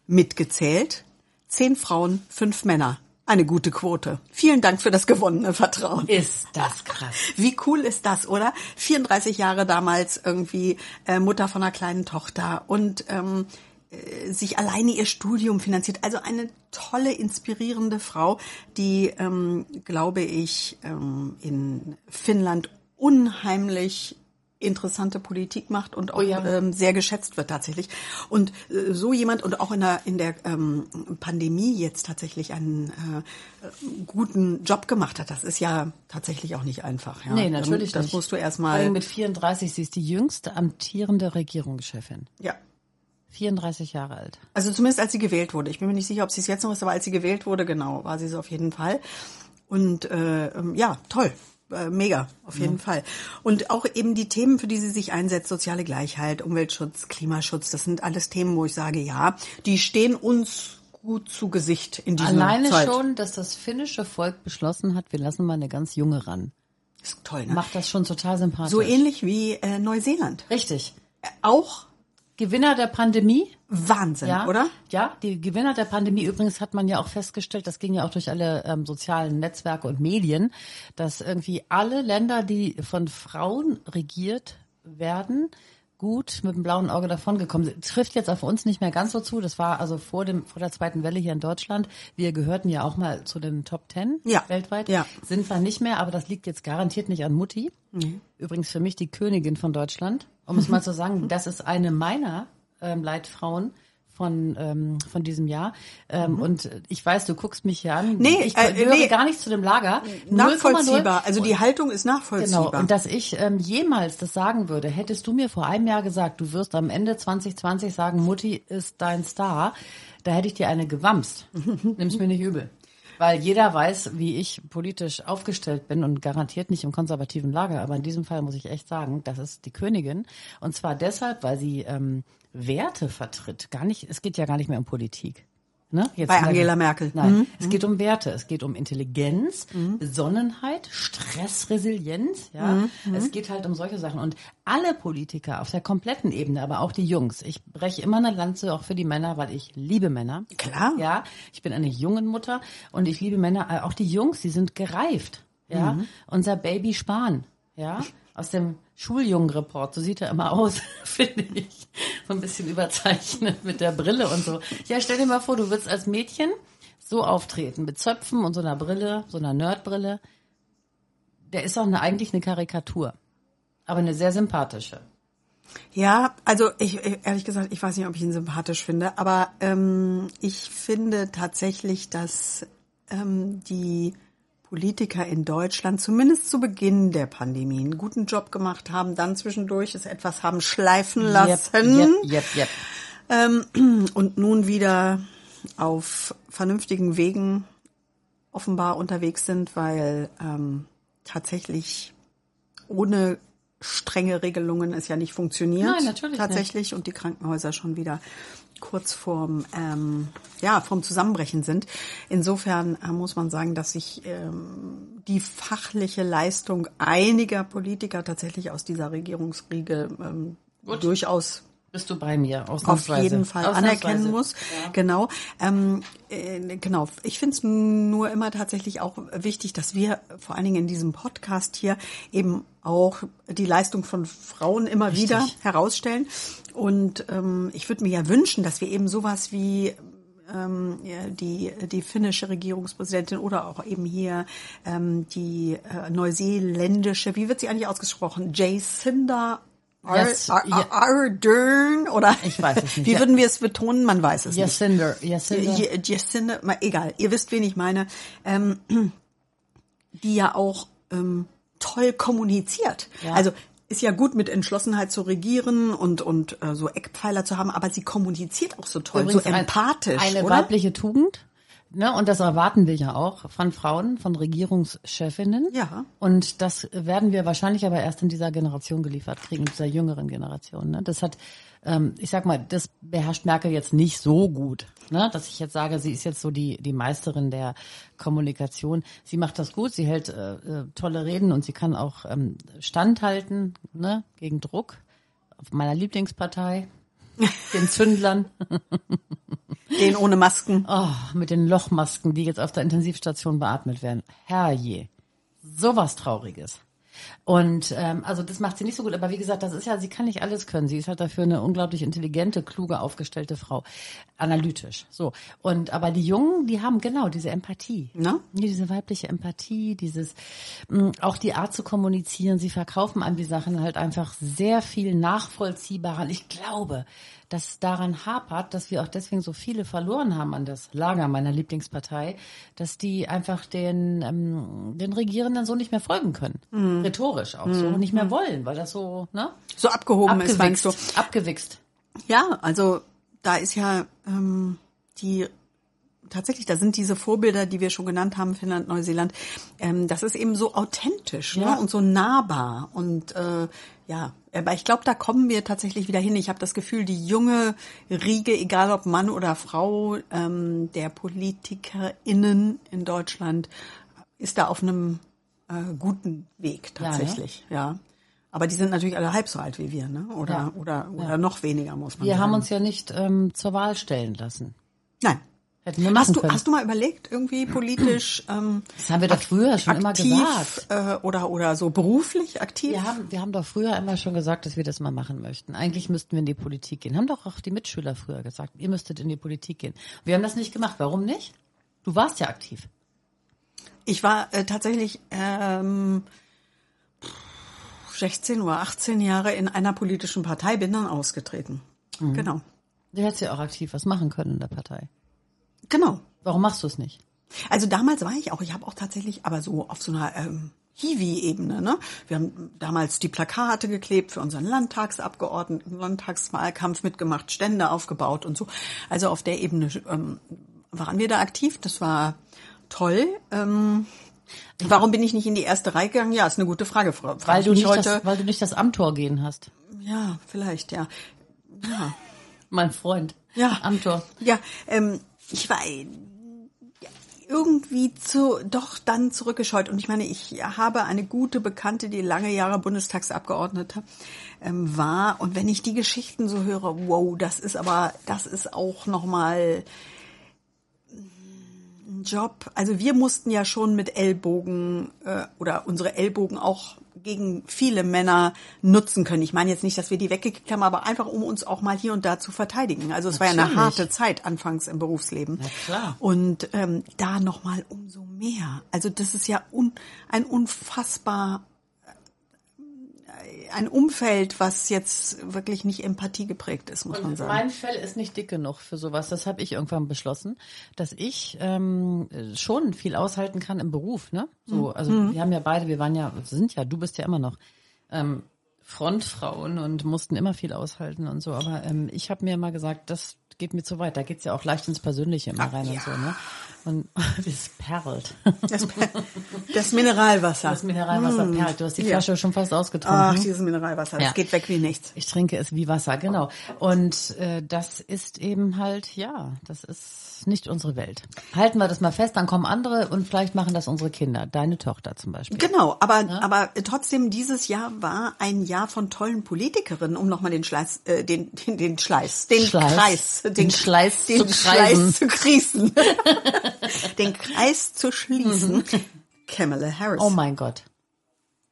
mitgezählt, zehn Frauen, fünf Männer. Eine gute Quote. Vielen Dank für das gewonnene Vertrauen. Ist das krass. [laughs] Wie cool ist das, oder? 34 Jahre damals irgendwie äh, Mutter von einer kleinen Tochter und ähm, äh, sich alleine ihr Studium finanziert. Also eine tolle, inspirierende Frau, die, ähm, glaube ich, ähm, in Finnland unheimlich interessante Politik macht und auch Oh ja. ähm, sehr geschätzt wird tatsächlich. Und äh, so jemand und auch in der in der ähm, Pandemie jetzt tatsächlich einen äh, guten Job gemacht hat, das ist ja tatsächlich auch nicht einfach. Ja. Nee, natürlich das nicht. musst du erstmal. mit 34, sie ist die jüngste amtierende Regierungschefin. Ja. 34 Jahre alt. Also zumindest als sie gewählt wurde. Ich bin mir nicht sicher, ob sie es jetzt noch ist, aber als sie gewählt wurde, genau, war sie es auf jeden Fall. Und äh, ähm, ja, toll. Äh, mega, auf jeden Fall. Und auch eben die Themen, für die sie sich einsetzt, soziale Gleichheit, Umweltschutz, Klimaschutz, das sind alles Themen, wo ich sage, ja, die stehen uns gut zu Gesicht in dieser Alleine Zeit. schon, dass das finnische Volk beschlossen hat, wir lassen mal eine ganz junge ran. Ist toll, ne? Macht das schon total sympathisch. So ähnlich wie äh, Neuseeland. Richtig. Äh, Auch Gewinner der Pandemie. Wahnsinn, Ja, oder? Ja, die Gewinner der Pandemie übrigens hat man ja auch festgestellt, das ging ja auch durch alle ähm, sozialen Netzwerke und Medien, dass irgendwie alle Länder, die von Frauen regiert werden, gut mit dem blauen Auge davongekommen. Trifft jetzt auf uns nicht mehr ganz so zu. Das war also vor dem vor der zweiten Welle hier in Deutschland. Wir gehörten ja auch mal zu den Top Ten Ja. weltweit. Ja. Sind wir nicht mehr, aber das liegt jetzt garantiert nicht an Mutti. Übrigens für mich die Königin von Deutschland. Um es mal zu sagen, [laughs] das ist eine meiner ähm, Leitfrauen von ähm, von diesem Jahr. Ähm, Und ich weiß, du guckst mich hier an. Mhm. Nee, ich äh, gehöre nee. gar nicht zu dem Lager. 0,0. Nachvollziehbar. Also die Haltung ist Genau, nachvollziehbar. und dass ich ähm, jemals das sagen würde, hättest du mir vor einem Jahr gesagt, du wirst am Ende 2020 sagen, Mutti ist dein Star, da hätte ich dir eine gewamst. [laughs] Nimm's mir nicht übel. Weil jeder weiß, wie ich politisch aufgestellt bin und garantiert nicht im konservativen Lager. Aber in diesem Fall muss ich echt sagen, das ist die Königin. Und zwar deshalb, weil sie ähm, Werte vertritt. Gar nicht, es geht ja gar nicht mehr um Politik. Ne? Jetzt Bei Angela Merkel. Nein, Mhm. es geht um Werte, es geht um Intelligenz, Besonnenheit, Stressresilienz, ja. Mhm. Es geht halt um solche Sachen. Und alle Politiker auf der kompletten Ebene, aber auch die Jungs, ich breche immer eine Lanze auch für die Männer, weil ich liebe Männer. Klar. Ja, ich bin eine jungen Mutter und ich liebe Männer, äh, auch die Jungs, die sind gereift, ja. Mhm. Unser Baby Spahn, ja, aus dem Schuljungenreport, so sieht er immer aus, [laughs] finde ich. So ein bisschen überzeichnet mit der Brille und so. Ja, stell dir mal vor, du würdest als Mädchen so auftreten, mit Zöpfen und so einer Brille, so einer Nerdbrille. Der ist auch eine, eigentlich eine Karikatur, aber eine sehr sympathische. Ja, also ich ehrlich gesagt, ich weiß nicht, ob ich ihn sympathisch finde, aber ähm, ich finde tatsächlich, dass ähm, die Politiker in Deutschland zumindest zu Beginn der Pandemie einen guten Job gemacht haben, dann zwischendurch es etwas haben schleifen lassen Yep, yep, yep. ähm, [clears throat] und nun wieder auf vernünftigen Wegen offenbar unterwegs sind, weil ähm, tatsächlich ohne strenge Regelungen es ja nicht funktioniert. Nein, natürlich Tatsächlich und die Krankenhäuser schon wieder kurz vorm ähm, ja vorm Zusammenbrechen sind. Insofern äh, muss man sagen, dass sich ähm, die fachliche Leistung einiger Politiker tatsächlich aus dieser Regierungsriege ähm, durchaus Bist du bei mir? auf Ausnahmsweise. jeden Fall anerkennen muss. Genau. Ähm, äh, genau. Ich finde es nur immer tatsächlich auch wichtig, dass wir vor allen Dingen in diesem Podcast hier eben auch die Leistung von Frauen immer Richtig. wieder herausstellen. Und ähm, ich würde mir ja wünschen, dass wir eben sowas wie ähm, ja, die, die finnische Regierungspräsidentin oder auch eben hier ähm, die äh, neuseeländische, wie wird sie eigentlich ausgesprochen? Jacinda Yes. Ar- Ardern oder Ich weiß es [laughs] nicht. Wie würden wir es betonen? Man weiß es Jacinda, nicht. Jacinda. Jacinda, mal egal. Ihr wisst, wen ich meine. Ähm, [clears throat] die ja auch ähm, toll kommuniziert. Ja. Also ist ja gut mit Entschlossenheit zu regieren und und äh, so Eckpfeiler zu haben, aber sie kommuniziert auch so toll, Übrigens so empathisch, Eine oder? weibliche Tugend. Ne, und das erwarten wir ja auch von Frauen, von Regierungschefinnen. Ja. Und das werden wir wahrscheinlich aber erst in dieser Generation geliefert kriegen, in dieser jüngeren Generation. Ne? Das hat, ähm, ich sag mal, das beherrscht Merkel jetzt nicht so gut, ne? dass ich jetzt sage, sie ist jetzt so die, die Meisterin der Kommunikation. Sie macht das gut, sie hält äh, äh, tolle Reden und sie kann auch ähm, standhalten ne? gegen Druck. Auf meiner Lieblingspartei, den Zündlern. [laughs] Den ohne Masken. Oh, mit den Lochmasken, die jetzt auf der Intensivstation beatmet werden. Herrje. Sowas Trauriges. Und ähm, also das macht sie nicht so gut. Aber wie gesagt, das ist ja, sie kann nicht alles können. Sie ist halt dafür eine unglaublich intelligente, kluge, aufgestellte Frau, analytisch. So und aber die Jungen, die haben genau diese Empathie, Ne? diese weibliche Empathie, dieses mh, auch die Art zu kommunizieren. Sie verkaufen einem die Sachen halt einfach sehr viel nachvollziehbarer. Ich glaube, dass daran hapert, dass wir auch deswegen so viele verloren haben an das Lager meiner Lieblingspartei, dass die einfach den, ähm, den Regierenden so nicht mehr folgen können. Rhetorisch auch so. Und nicht mehr wollen, weil das so, ne? So abgehoben ist, meinst Abgewichst. du? Abgewichst. Ja, also da ist ja ähm, die tatsächlich, da sind diese Vorbilder, die wir schon genannt haben, Finnland, Neuseeland, ähm, das ist eben so authentisch Ja. ne? und so nahbar. Und äh, ja, aber ich glaube, da kommen wir tatsächlich wieder hin. Ich habe das Gefühl, die junge Riege, egal ob Mann oder Frau, ähm, der PolitikerInnen in Deutschland, ist da auf einem äh, guten Weg Ja, ne? tatsächlich. Ja. Aber die sind natürlich alle halb so alt wie wir, ne? Oder Ja. oder oder noch weniger muss man Wir sagen. haben uns ja nicht ähm, zur Wahl stellen lassen. Nein. Hätten wir machen Hast du, können. hast du mal überlegt, irgendwie politisch ähm, das haben wir doch früher schon immer aktiv gesagt. äh, oder oder so beruflich aktiv? Wir haben, wir haben doch früher immer schon gesagt, dass wir das mal machen möchten. Eigentlich müssten wir in die Politik gehen. Haben doch auch die Mitschüler früher gesagt, ihr müsstet in die Politik gehen. Wir haben das nicht gemacht. Warum nicht? Du warst ja aktiv. Ich war äh, tatsächlich ähm, 16 oder 18 Jahre in einer politischen Partei, bin dann ausgetreten. Mhm. Genau. Du hättest ja auch aktiv was machen können in der Partei. Genau. Warum machst du es nicht? Also damals war ich auch, ich habe auch tatsächlich, aber so auf so einer ähm, Hiwi-Ebene. Ne? Wir haben damals die Plakate geklebt für unseren Landtagsabgeordneten, Landtagswahlkampf mitgemacht, Stände aufgebaut und so. Also auf der Ebene ähm, waren wir da aktiv. Das war toll. Ähm, warum bin ich nicht in die erste Reihe gegangen? Ja, ist eine gute Frage, Frau. Weil du, nicht heute. das, weil du nicht das Amtor gehen hast. ja, vielleicht, ja. Ja. [laughs] Mein Freund. Ja. Amtor. Ja, ähm, ich war äh, irgendwie zu, doch dann zurückgescheut. Und ich meine, ich habe eine gute Bekannte, die lange Jahre Bundestagsabgeordnete ähm, war. Und wenn ich die Geschichten so höre, wow, das ist aber, das ist auch nochmal ein Job. Also wir mussten ja schon mit Ellbogen äh, oder unsere Ellbogen auch gegen viele Männer nutzen können. Ich meine jetzt nicht, dass wir die weggekickt haben, aber einfach um uns auch mal hier und da zu verteidigen. Also es war ja eine Natürlich. harte Zeit anfangs im Berufsleben. Na klar. Und ähm, da noch mal umso mehr. Also das ist ja un, ein unfassbar ein Umfeld, was jetzt wirklich nicht Empathie geprägt ist, muss man Und sagen. mein Fell ist nicht dick genug für sowas. Das habe ich irgendwann beschlossen, dass ich ähm, schon viel aushalten kann im Beruf. Ne? So, also wir haben ja beide, wir waren ja, sind ja, du bist ja immer noch ähm, Frontfrauen und mussten immer viel aushalten und so. Aber ähm, ich habe mir mal gesagt, das geht mir zu weit. Da geht's ja auch leicht ins Persönliche immer rein und so. Ne? Und [laughs] es perlt. Das, das Mineralwasser. Das Mineralwasser perlt. Du hast die Ja. Flasche schon fast ausgetrunken. Ach, dieses Mineralwasser, das Ja. geht weg wie nichts. Ich trinke es wie Wasser, genau. Und äh, das ist eben halt, ja, das ist nicht unsere Welt. Halten wir das mal fest, dann kommen andere und vielleicht machen das unsere Kinder, deine Tochter zum Beispiel. Genau, aber aber trotzdem dieses Jahr war ein Jahr von tollen Politikerinnen, um nochmal den Schleiß, äh, den den den Schleiß, den Schleiß. Kreis, den, Den Schleiß den zu kreisen. Schleiß zu krießen, [laughs] [laughs] den Kreis zu schließen. Kamala Harris, Oh mein Gott.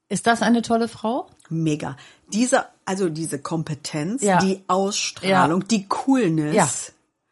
Ist das eine tolle Frau? mega. Diese also diese Kompetenz, Ja. die Ausstrahlung, die Coolness. Ja.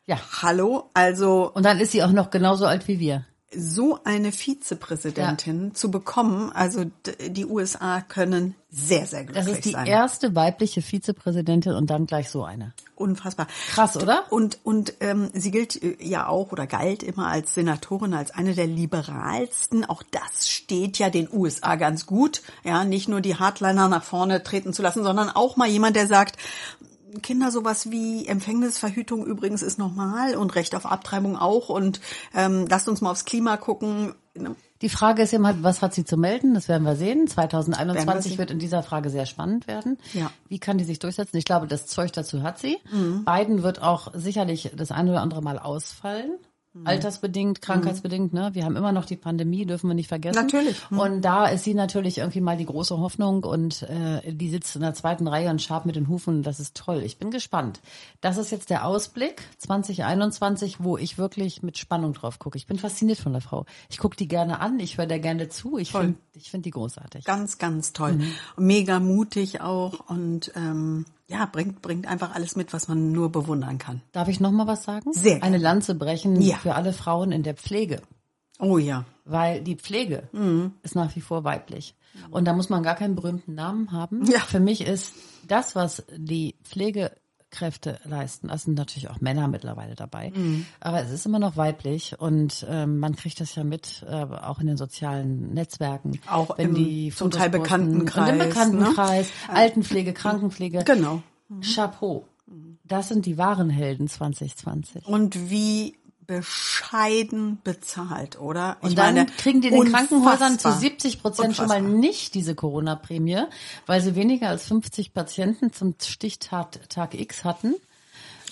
Ja. Hallo, also Und dann ist sie auch noch genauso alt wie wir. So eine Vizepräsidentin zu bekommen, also die USA können sehr, sehr Das glücklich ist die sein. erste weibliche Vizepräsidentin und dann gleich so eine. Unfassbar. Krass, oder? Und, und ähm, sie gilt äh, ja auch oder galt immer als Senatorin, als eine der liberalsten. Auch das steht ja den USA ganz gut. Ja, nicht nur die Hardliner nach vorne treten zu lassen, sondern auch mal jemand, der sagt, Kinder sowas wie Empfängnisverhütung übrigens ist normal und Recht auf Abtreibung auch und ähm, lasst uns mal aufs Klima gucken. Die Frage ist immer, was hat sie zu melden? Das werden wir sehen. Werden 2021 wir sehen. wird in dieser Frage sehr spannend werden. Ja. Wie kann die sich durchsetzen? Ich glaube, das Zeug dazu hat sie. Mhm. Biden wird auch sicherlich das eine oder andere Mal ausfallen. Altersbedingt, krankheitsbedingt, ne? Wir haben immer noch die Pandemie, dürfen wir nicht vergessen. Natürlich. Mhm. Und da ist sie natürlich irgendwie mal die große Hoffnung und äh, die sitzt in der zweiten Reihe und schabt mit den Hufen. Das ist toll. Ich bin gespannt. Das ist jetzt der Ausblick 2021, wo ich wirklich mit Spannung drauf gucke. Ich bin fasziniert von der Frau. Ich gucke die gerne an, ich höre der gerne zu. Ich finde ich finde die großartig. Ganz, ganz toll. Mega mutig auch und ähm, ja, bringt, bringt einfach alles mit, was man nur bewundern kann. Darf ich noch mal was sagen? Sehr gerne. Eine Lanze brechen Ja. für alle Frauen in der Pflege. Oh ja. weil die Pflege ist nach wie vor weiblich. Und da muss man gar keinen berühmten Namen haben. Ja. Für mich ist das, was die Pflegekräfte leisten, das sind natürlich auch Männer mittlerweile dabei, aber es ist immer noch weiblich und ähm, man kriegt das ja mit, äh, auch in den sozialen Netzwerken. Auch wenn im die zum Fotos Teil posten. Bekanntenkreis, Und im Bekanntenkreis, ne? Altenpflege, Krankenpflege. Genau. Chapeau. Das sind die wahren Helden 2020. Und wie bescheiden bezahlt, oder? Und dann kriegen die den Krankenhäusern zu unfassbar. 70 Prozent schon mal nicht diese Corona-Prämie, weil sie weniger als 50 Patienten zum Stichtag Tag X hatten.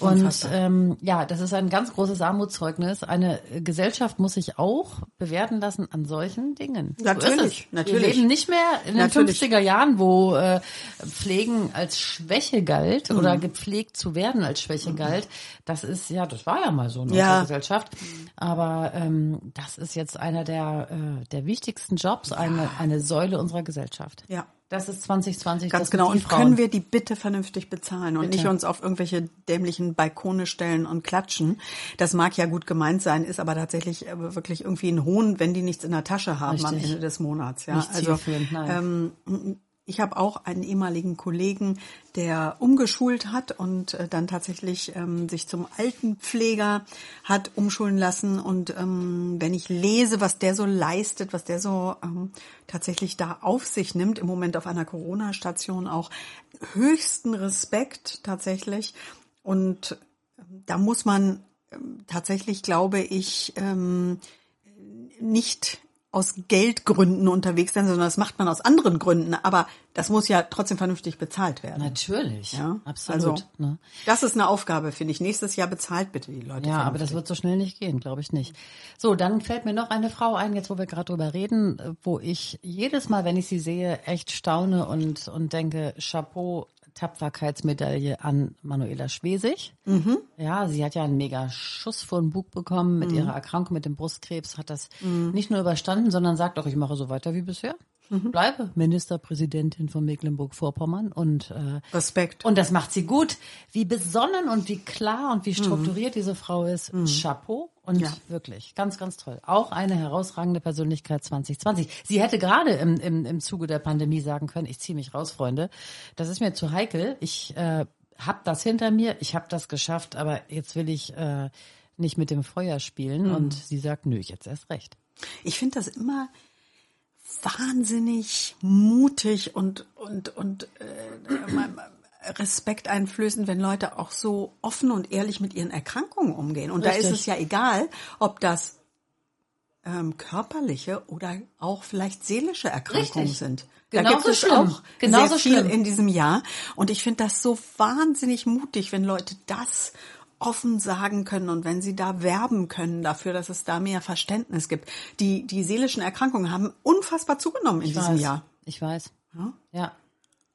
Und ähm, ja, das ist ein ganz großes Armutszeugnis. Eine Gesellschaft muss sich auch bewerten lassen an solchen Dingen. So Natürlich, es. natürlich. Wir leben nicht mehr in den Natürlich. 50er Jahren, wo äh, Pflegen als Schwäche galt Mhm. oder gepflegt zu werden als Schwäche galt. Das ist ja, das war ja mal so in Ja. unserer Gesellschaft. Aber ähm, das ist jetzt einer der, äh, der wichtigsten Jobs, eine, eine Säule unserer Gesellschaft. Ja. Das ist 2020. Ganz das genau. Und Frauen. können wir die bitte vernünftig bezahlen und Bitte. nicht uns auf irgendwelche dämlichen Balkone stellen und klatschen. Das mag ja gut gemeint sein, ist aber tatsächlich äh, wirklich irgendwie ein Hohn, wenn die nichts in der Tasche haben am Richtig. Ende des Monats. Ja, Nicht also zielführend, nein. ähm, ich habe auch einen ehemaligen Kollegen, der umgeschult hat und äh, dann tatsächlich ähm, sich zum Altenpfleger hat umschulen lassen. Und ähm, wenn ich lese, was der so leistet, was der so ähm, tatsächlich da auf sich nimmt, im Moment auf einer Corona-Station auch höchsten Respekt tatsächlich. Und ähm, da muss man ähm, tatsächlich, glaube ich, ähm, nicht aus Geldgründen unterwegs sein, sondern das macht man aus anderen Gründen. Aber das muss ja trotzdem vernünftig bezahlt werden. Natürlich, Ja, absolut. Also, ne? das ist eine Aufgabe, finde ich. Nächstes Jahr bezahlt bitte die Leute. Ja, aber das wird so schnell nicht gehen, glaube ich nicht. So, dann fällt mir noch eine Frau ein, jetzt wo wir gerade drüber reden, wo ich jedes Mal, wenn ich sie sehe, echt staune und, und denke, Chapeau, Tapferkeitsmedaille an Manuela Schwesig. Mhm. Ja, sie hat ja einen mega Schuss vor den Bug bekommen mit ihrer Erkrankung mit dem Brustkrebs, hat das Mhm. nicht nur überstanden, sondern sagt auch, ich mache so weiter wie bisher. Mhm. Bleibe Ministerpräsidentin von Mecklenburg-Vorpommern und äh, Respekt. und das macht sie gut. Wie besonnen und wie klar und wie strukturiert diese Frau ist. Chapeau. Und Ja. wirklich, ganz, ganz toll. Auch eine herausragende Persönlichkeit 2020. Sie hätte gerade im, im, im Zuge der Pandemie sagen können, ich ziehe mich raus, Freunde. Das ist mir zu heikel. Ich äh, habe das hinter mir, ich habe das geschafft, aber jetzt will ich äh, nicht mit dem Feuer spielen. Und sie sagt, nö, jetzt erst recht. Ich finde das immer wahnsinnig mutig und und und äh, mal Respekt einflößend, wenn Leute auch so offen und ehrlich mit ihren Erkrankungen umgehen. Und da Richtig. ist es ja egal, ob das ähm, körperliche oder auch vielleicht seelische Erkrankungen Richtig. sind. Genauso da gibt es schlimm. auch Genauso sehr viel schlimm. in diesem Jahr. Und ich finde das so wahnsinnig mutig, wenn Leute das offen sagen können und wenn sie da werben können dafür, dass es da mehr Verständnis gibt. Die, die seelischen Erkrankungen haben unfassbar zugenommen in Ich diesem weiß. Jahr. Ich weiß. Ja? Ja,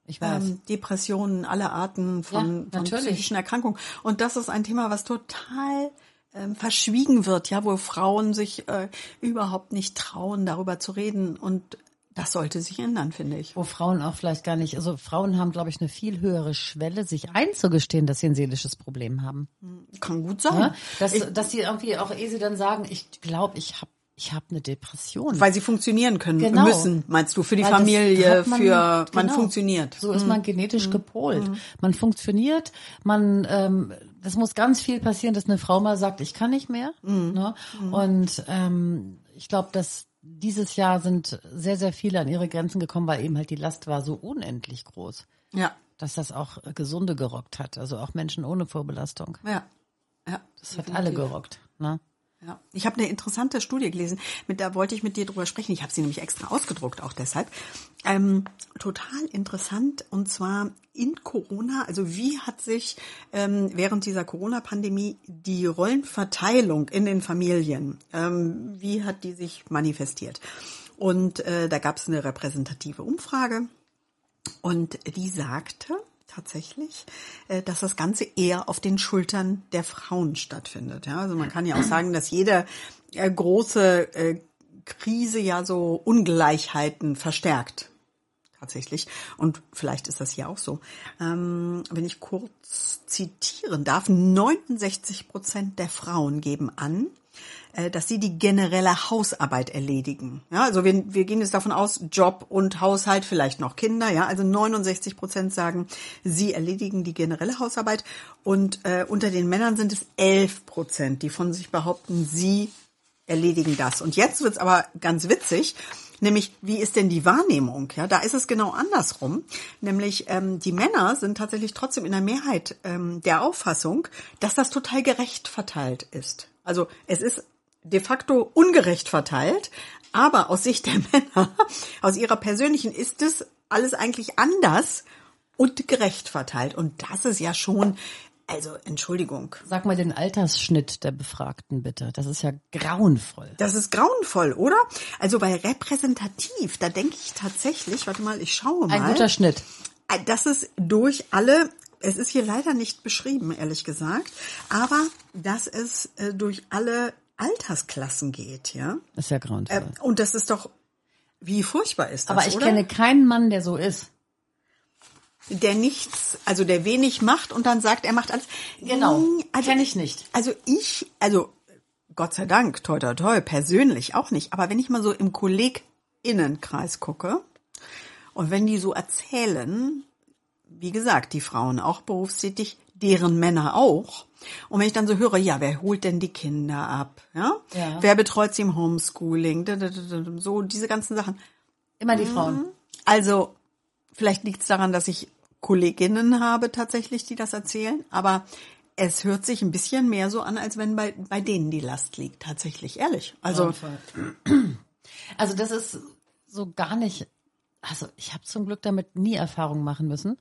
ich weiß. Ähm, Depressionen aller Arten von, Ja, von psychischen Erkrankungen. Und das ist ein Thema, was total ähm, verschwiegen wird, ja, wo Frauen sich äh, überhaupt nicht trauen, darüber zu reden. Und das sollte sich ändern, finde ich. wo Frauen auch vielleicht gar nicht, also Frauen haben, glaube ich, eine viel höhere Schwelle, sich einzugestehen, dass sie ein seelisches Problem haben. Kann gut sein. Ne? Dass, dass sie irgendwie auch, ehe sie dann sagen, ich glaube, ich habe ich hab eine Depression. Weil sie funktionieren können Genau. müssen, meinst du, für die Weil Familie, man- für man genau. funktioniert. So ist man genetisch gepolt. Man funktioniert, man, ähm, das muss ganz viel passieren, dass eine Frau mal sagt, ich kann nicht mehr. Ne? Und ähm, ich glaube, dass dieses Jahr sind sehr, sehr viele an ihre Grenzen gekommen, weil eben halt die Last war so unendlich groß, Ja, dass das auch Gesunde gerockt hat. Also auch Menschen ohne Vorbelastung. ja, ja. Das hat alle gerockt. Ne? Ja, ich habe eine interessante Studie gelesen, mit da wollte ich mit dir drüber sprechen. Ich habe sie nämlich extra ausgedruckt, auch deshalb. Ähm, total interessant und zwar in Corona. Also wie hat sich ähm, während dieser Corona-Pandemie die Rollenverteilung in den Familien, ähm, wie hat die sich manifestiert? Und äh, da gab es eine repräsentative Umfrage und die sagte, tatsächlich, äh, dass das Ganze eher auf den Schultern der Frauen stattfindet. Ja, also man kann ja auch [clears throat] sagen, dass jede äh, große äh, Krise ja so Ungleichheiten verstärkt. Tatsächlich. Und vielleicht ist das hier auch so. Ähm, wenn ich kurz zitieren darf, 69 Prozent der Frauen geben an, dass sie die generelle Hausarbeit erledigen. Ja, also wir, wir gehen jetzt davon aus, Job und Haushalt, vielleicht noch Kinder. Ja, also 69 Prozent sagen, sie erledigen die generelle Hausarbeit und äh, unter den Männern sind es 11 Prozent, die von sich behaupten, sie erledigen das. Und jetzt wird's aber ganz witzig. Nämlich, wie ist denn die Wahrnehmung? Ja, da ist es genau andersrum. Nämlich, ähm, die Männer sind tatsächlich trotzdem in der Mehrheit ähm, der Auffassung, dass das total gerecht verteilt ist. Also es ist de facto ungerecht verteilt, aber aus Sicht der [laughs] Männer, aus ihrer persönlichen, ist es alles eigentlich anders und gerecht verteilt. Und das ist ja schon, also Entschuldigung. Sag mal den Altersschnitt der Befragten bitte. Das ist ja grauenvoll. Das ist grauenvoll, oder? Also bei repräsentativ, da denke ich tatsächlich, warte mal, ich schaue mal. Ein guter Schnitt. Das ist durch alle es ist hier leider nicht beschrieben, ehrlich gesagt, aber dass es äh, durch alle Altersklassen geht, ja. Das ist ja grauenvoll. Äh, und das ist doch, wie furchtbar ist das, Aber ich oder? kenne keinen Mann, der so ist. der nichts, also der wenig macht und dann sagt, er macht alles. Genau. Mm, Also, Kenn ich nicht. Also ich, also Gott sei Dank, toi toi toi, persönlich auch nicht. Aber wenn ich mal so im KollegInnenkreis gucke und wenn die so erzählen, wie gesagt, die Frauen auch berufstätig, deren Männer auch. Und wenn ich dann so höre, ja, wer holt denn die Kinder ab? Ja? Ja. Wer betreut sie im Homeschooling? So, diese ganzen Sachen. Immer die Frauen. Also, vielleicht liegt es daran, dass ich Kolleginnen habe tatsächlich, die das erzählen, aber es hört sich ein bisschen mehr so an, als wenn bei, bei denen die Last liegt, tatsächlich, ehrlich. Also, Also das ist so gar nicht. Also ich habe zum Glück damit nie Erfahrung machen müssen.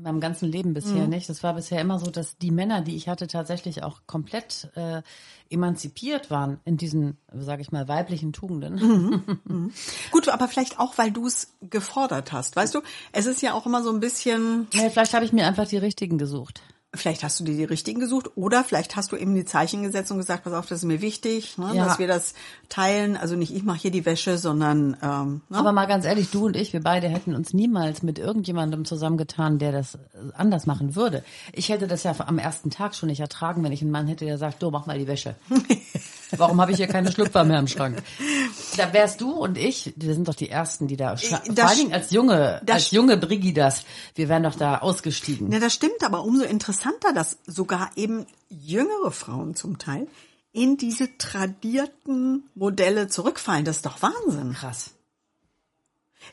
In meinem ganzen Leben bisher nicht. Das war bisher immer so, dass die Männer, die ich hatte, tatsächlich auch komplett äh, emanzipiert waren in diesen, sage ich mal, weiblichen Tugenden. [laughs] gut, aber vielleicht auch, weil du es gefordert hast. Weißt du, es ist ja auch immer so ein bisschen, Ja, vielleicht habe ich mir einfach die richtigen gesucht. Vielleicht hast du dir die richtigen gesucht oder vielleicht hast du eben die Zeichen gesetzt und gesagt, pass auf, das ist mir wichtig, ne, Ja. dass wir das teilen. Also nicht ich mache hier die Wäsche, sondern ähm, ne? Aber mal ganz ehrlich, du und ich, wir beide hätten uns niemals mit irgendjemandem zusammengetan, der das äh, anders machen würde. Ich hätte das ja am ersten Tag schon nicht ertragen, wenn ich einen Mann hätte, der sagt, du, mach mal die Wäsche. [laughs] Warum habe ich hier keine Schlüpfer mehr im Schrank? [laughs] Da wärst du und ich, wir sind doch die Ersten, die da, das vor allen Dingen als junge, das- als junge Brigidas, wir wären doch da ausgestiegen. Ja, das stimmt, aber umso interessanter, dass sogar eben jüngere Frauen zum Teil in diese tradierten Modelle zurückfallen. Das ist doch Wahnsinn. Krass.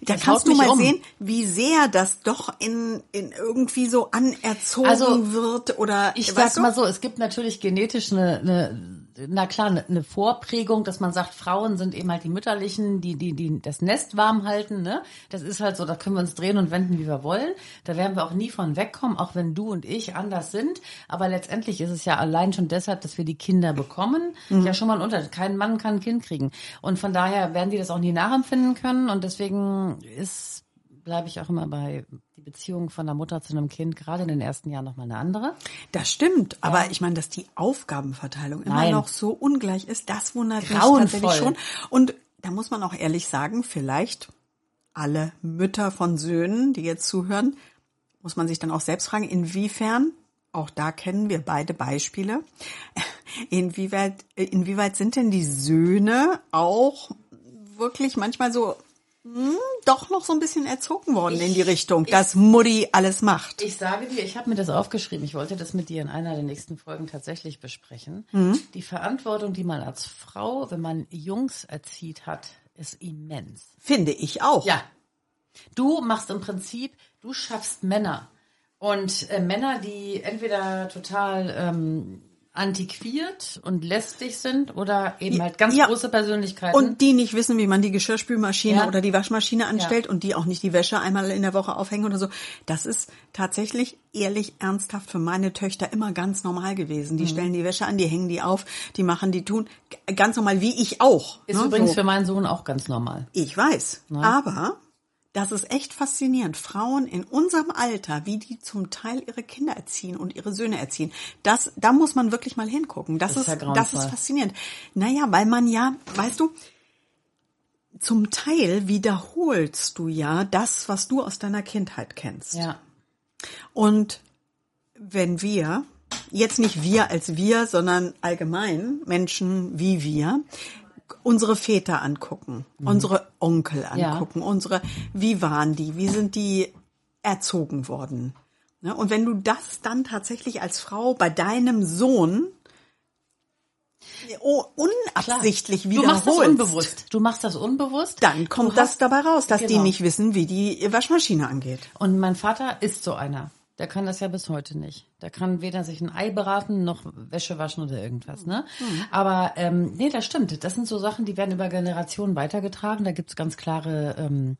Da Das kannst du mal um. sehen, wie sehr das doch in, in irgendwie so anerzogen Also, wird oder Ich sag mal so, es gibt natürlich genetisch eine, eine na klar, eine, eine Vorprägung, dass man sagt, Frauen sind eben halt die mütterlichen, die die die das Nest warm halten, ne? Das ist halt so, da können wir uns drehen und wenden, wie wir wollen. Da werden wir auch nie von wegkommen, auch wenn du und ich anders sind, aber letztendlich ist es ja allein schon deshalb, dass wir die Kinder bekommen, ja schon mal ein Unterschied. Kein Mann kann ein Kind kriegen und von daher werden die das auch nie nachempfinden können und deswegen ist bleibe ich auch immer bei die Beziehung von der Mutter zu einem Kind gerade in den ersten Jahren noch mal eine andere. Das stimmt, aber ich meine, dass die Aufgabenverteilung immer Nein. noch so ungleich ist, das wundert mich Grauenvoll. tatsächlich schon. Und da muss man auch ehrlich sagen, vielleicht alle Mütter von Söhnen, die jetzt zuhören, muss man sich dann auch selbst fragen, inwiefern, auch da kennen wir beide Beispiele, [laughs] inwieweit, inwieweit sind denn die Söhne auch wirklich manchmal so hm, doch noch so ein bisschen erzogen worden in die Richtung, dass Mutti alles macht. Ich sage dir, ich habe mir das aufgeschrieben. Ich wollte das mit dir in einer der nächsten Folgen tatsächlich besprechen. Die Verantwortung, die man als Frau, wenn man Jungs erzieht hat, ist immens. Finde ich auch. Ja. Du machst im Prinzip, du schaffst Männer. Und äh, Männer, die entweder total ähm, antiquiert und lästig sind oder eben halt ganz Ja. große Persönlichkeiten. Und die nicht wissen, wie man die Geschirrspülmaschine Ja. oder die Waschmaschine anstellt Ja. und die auch nicht die Wäsche einmal in der Woche aufhängen oder so. Das ist tatsächlich ehrlich ernsthaft für meine Töchter immer ganz normal gewesen. Mhm. Die stellen die Wäsche an, die hängen die auf, die machen, die tun. Ganz normal, wie ich auch. ist ne? übrigens So. für meinen Sohn auch ganz normal. Ich weiß. Aber das ist echt faszinierend. Frauen in unserem Alter, wie die zum Teil ihre Kinder erziehen und ihre Söhne erziehen. Das, da muss man wirklich mal hingucken. Das, Das ist ist, ja das ist faszinierend. Naja, weil man ja, weißt du, zum Teil wiederholst du ja das, was du aus deiner Kindheit kennst. Ja. Und wenn wir, jetzt nicht wir als wir, sondern allgemein Menschen wie wir, unsere Väter angucken, unsere Onkel Ja. angucken, unsere, wie waren die, wie sind die erzogen worden? Ne? Und wenn du das dann tatsächlich als Frau bei deinem Sohn oh, unabsichtlich Du machst das wiederholst, unbewusst. Du machst das unbewusst. dann kommt Du das hast- dabei raus, dass die Genau. nicht wissen, wie die Waschmaschine angeht. Und mein Vater ist so einer. Der kann das ja bis heute nicht. Der kann weder sich ein Ei beraten noch Wäsche waschen oder irgendwas, ne? Aber ähm, nee, das stimmt. Das sind so Sachen, die werden über Generationen weitergetragen. Da gibt's ganz klare, ähm,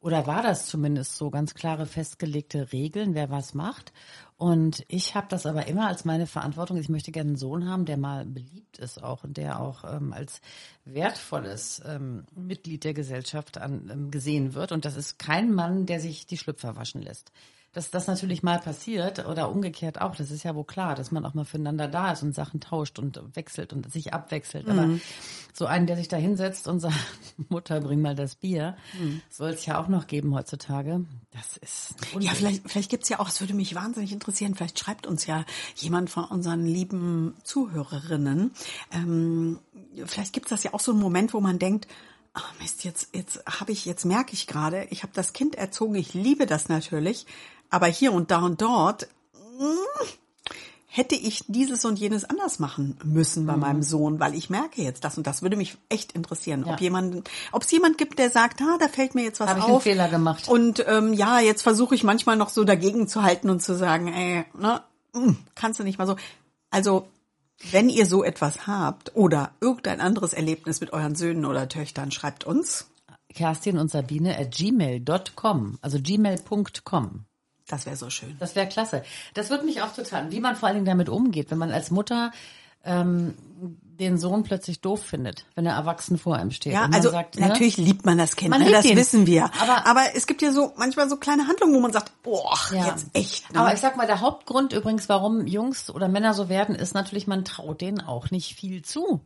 oder war das zumindest so, ganz klare festgelegte Regeln, wer was macht. Und ich habe das aber immer als meine Verantwortung. Ich möchte gerne einen Sohn haben, der mal beliebt ist auch und der auch ähm, als wertvolles ähm, Mitglied der Gesellschaft an, ähm, gesehen wird. Und das ist kein Mann, der sich die Schlüpfer waschen lässt. Dass das natürlich mal passiert oder umgekehrt auch, das ist ja wohl klar, dass man auch mal füreinander da ist und Sachen tauscht und wechselt und sich abwechselt. Aber so einen, der sich da hinsetzt und sagt, [laughs] Mutter, bring mal das Bier, soll es ja auch noch geben heutzutage. Das ist Ja, vielleicht, vielleicht gibt's ja auch, es würde mich wahnsinnig interessieren, vielleicht schreibt uns ja jemand von unseren lieben Zuhörerinnen. Ähm, vielleicht gibt's das ja auch so einen Moment, wo man denkt, ah Mist, jetzt, jetzt habe ich, jetzt merke ich gerade, ich habe das Kind erzogen, ich liebe das natürlich, aber hier und da und dort mm, hätte ich dieses und jenes anders machen müssen Mhm. bei meinem Sohn, weil ich merke jetzt das und das würde mich echt interessieren, Ja. ob jemand, ob es jemand gibt, der sagt, ah, da fällt mir jetzt was Habe ich auf. einen Fehler gemacht. Und ähm, ja, jetzt versuche ich manchmal noch so dagegen zu halten und zu sagen, ey, ne, mm, kannst du nicht mal so. Also, wenn ihr so etwas habt oder irgendein anderes Erlebnis mit euren Söhnen oder Töchtern, schreibt uns. Kerstin und Sabine at gmail.com, also gmail.com. Das wäre so schön. Das wäre klasse. Das würde mich auch total, wie man vor allen Dingen damit umgeht, wenn man als Mutter ähm, den Sohn plötzlich doof findet, wenn er erwachsen vor einem steht. Ja, also sagt, ne? natürlich liebt man das Kind, Man ne, das ihn. wissen wir. Aber- Aber, es gibt ja so manchmal so kleine Handlungen, wo man sagt, boah, Ja. jetzt echt. Ne? Aber ich sag mal, der Hauptgrund übrigens, warum Jungs oder Männer so werden, ist natürlich, man traut denen auch nicht viel zu,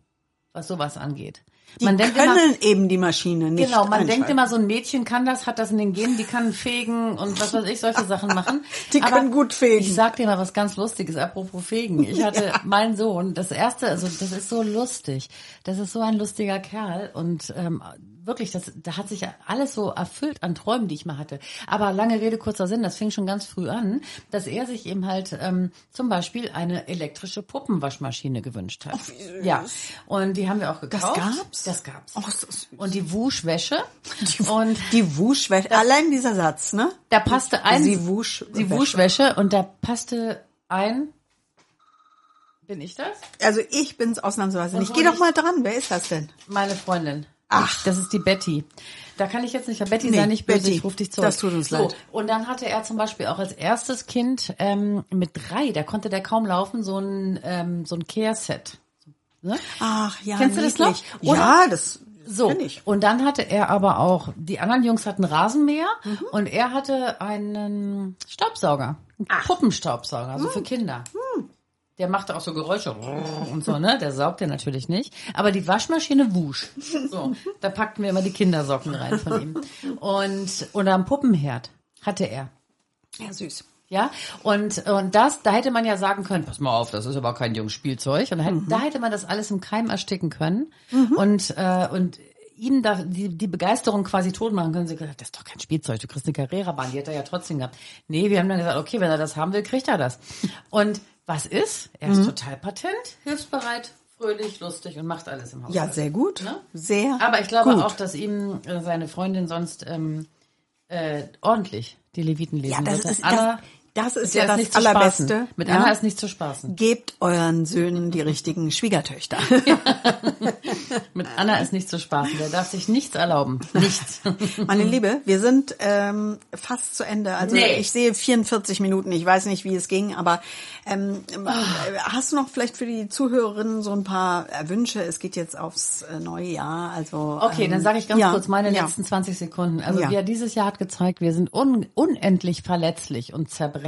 was sowas angeht. Die man denkt können immer, eben die Maschine nicht. Genau, man denkt immer, so ein Mädchen kann das, hat das in den Genen, die kann fegen und was weiß ich, solche Sachen machen. [laughs] Die können gut fegen. Ich sag dir mal was ganz Lustiges, apropos fegen. Ich [laughs] hatte meinen Sohn, das erste, also das ist so lustig. Das ist so ein lustiger Kerl und ähm, wirklich, das, da hat sich alles so erfüllt an Träumen, die ich mal hatte. Aber lange Rede, kurzer Sinn, das fing schon ganz früh an, dass er sich eben halt ähm, zum Beispiel eine elektrische Puppenwaschmaschine gewünscht hat. Ja, und die haben wir auch gekauft. gab's? Das gab's. Oh, ist das süß. Und die Wuschwäsche. Und Die Wuschwäsche, allein dieser Satz, ne? da passte ein, Sie Wusch- die Wäsche. Wuschwäsche und da passte ein, bin ich das? Also ich bin's ausnahmsweise nicht. wo Geh doch mal dran, wer ist das denn? Meine Freundin. Ach. Das ist die Betty. Da kann ich jetzt nicht, Betty, Nee, sei nicht böse, Betty, ich ruf dich zurück. das tut uns so, leid. Und dann hatte er zum Beispiel auch als erstes Kind ähm, mit drei, da konnte der kaum laufen, so ein, ähm, so ein Care-Set. Ne? Ach ja, Kennst du das noch? niedlich. Oder- Ja, das So, und dann hatte er aber auch, die anderen Jungs hatten Rasenmäher Mhm. und er hatte einen Staubsauger, einen Puppenstaubsauger, also Mhm. für Kinder. Der machte auch so Geräusche [laughs] und so, ne? Der saugt ja natürlich nicht. Aber die Waschmaschine wusch. So, da packten wir immer die Kindersocken rein von ihm. Und, oder am Puppenherd hatte er. Ja, süß. Ja, und, und das, da hätte man ja sagen können, pass mal auf, das ist aber kein junges Spielzeug. Und da, hätte- da hätte man das alles im Keim ersticken können und, äh, und ihm da die, die Begeisterung quasi tot machen können. Sie gesagt, das ist doch kein Spielzeug, du kriegst eine Carrera-Bahn, die hat er ja trotzdem gehabt. Nee, wir haben dann gesagt, okay, wenn er das haben will, kriegt er das. Und was ist? Er ist total patent, hilfsbereit, fröhlich, lustig und macht alles im Haus. Ja, sehr gut. Ne? Sehr Aber ich glaube gut. auch, dass ihm äh, seine Freundin sonst ähm, äh, ordentlich die Leviten lesen ja, das würde. ist, das, Das ist ja das zu Allerbeste. Mit ja? Anna ist nicht zu spaßen. Gebt euren Söhnen die richtigen Schwiegertöchter. [laughs] Mit Anna ist nicht zu spaßen. Der darf sich nichts erlauben. Nichts. [laughs] Meine Liebe, wir sind ähm, fast zu Ende. Also Nee. ich sehe 44 Minuten. Ich weiß nicht, wie es ging, aber ähm, äh, hast du noch vielleicht für die Zuhörerinnen so ein paar äh, Wünsche? Es geht jetzt aufs äh, neue Jahr. Also Okay, ähm, dann sage ich ganz ja, kurz meine ja. letzten 20 Sekunden. Also Ja. wir dieses Jahr hat gezeigt, wir sind un unendlich verletzlich und zerbrechlich.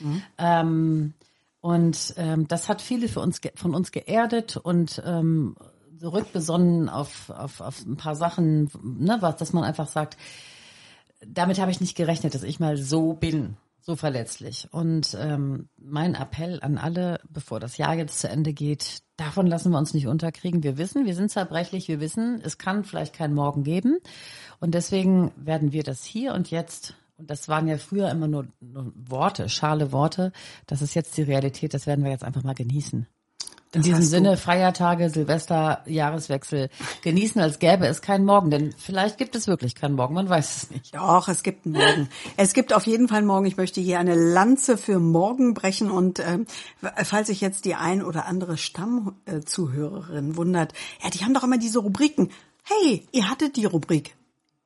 Mhm. Ähm, und ähm, das hat viele für uns von uns geerdet und ähm, zurückbesonnen auf, auf, auf ein paar Sachen, ne, was, dass man einfach sagt, damit habe ich nicht gerechnet, dass ich mal so bin, so verletzlich. Und ähm, mein Appell an alle, bevor das Jahr jetzt zu Ende geht, davon lassen wir uns nicht unterkriegen. Wir wissen, wir sind zerbrechlich, wir wissen, es kann vielleicht keinen Morgen geben. Und deswegen werden wir das hier und jetzt, und das waren ja früher immer nur, nur Worte, schale Worte, das ist jetzt die Realität, das werden wir jetzt einfach mal genießen. In diesem hast du. Sinne, Feiertage, Silvester, Jahreswechsel genießen, als gäbe es keinen Morgen. Denn vielleicht gibt es wirklich keinen Morgen, man weiß es nicht. Doch, es gibt einen Morgen. Es gibt auf jeden Fall einen Morgen. Ich möchte hier eine Lanze für morgen brechen. Und ähm, falls sich jetzt die ein oder andere Stammzuhörerin wundert, ja, die haben doch immer diese Rubriken. Hey, ihr hattet die Rubrik.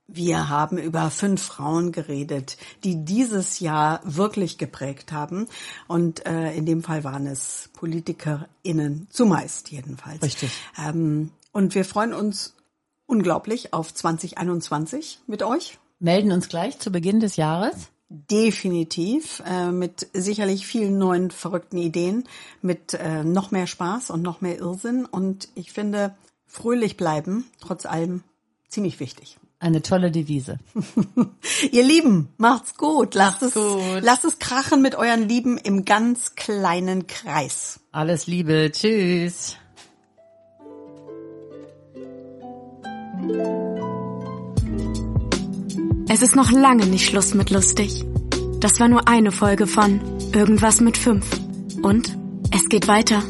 Wir haben über fünf Frauen geredet, die dieses Jahr wirklich geprägt haben. Und äh, in dem Fall waren es PolitikerInnen, zumeist jedenfalls. Richtig. Ähm, und wir freuen uns unglaublich auf 2021 mit euch. Melden uns gleich zu Beginn des Jahres. Definitiv, äh, mit sicherlich vielen neuen verrückten Ideen, mit äh, noch mehr Spaß und noch mehr Irrsinn. Und ich finde, fröhlich bleiben, trotz allem, ziemlich wichtig. Eine tolle Devise. [laughs] Ihr Lieben, macht's gut. Lasst Macht's es, gut. lasst es krachen mit euren Lieben im ganz kleinen Kreis. Alles Liebe. Tschüss. Es ist noch lange nicht Schluss mit lustig. Das war nur eine Folge von Irgendwas mit fünf. Und es geht weiter.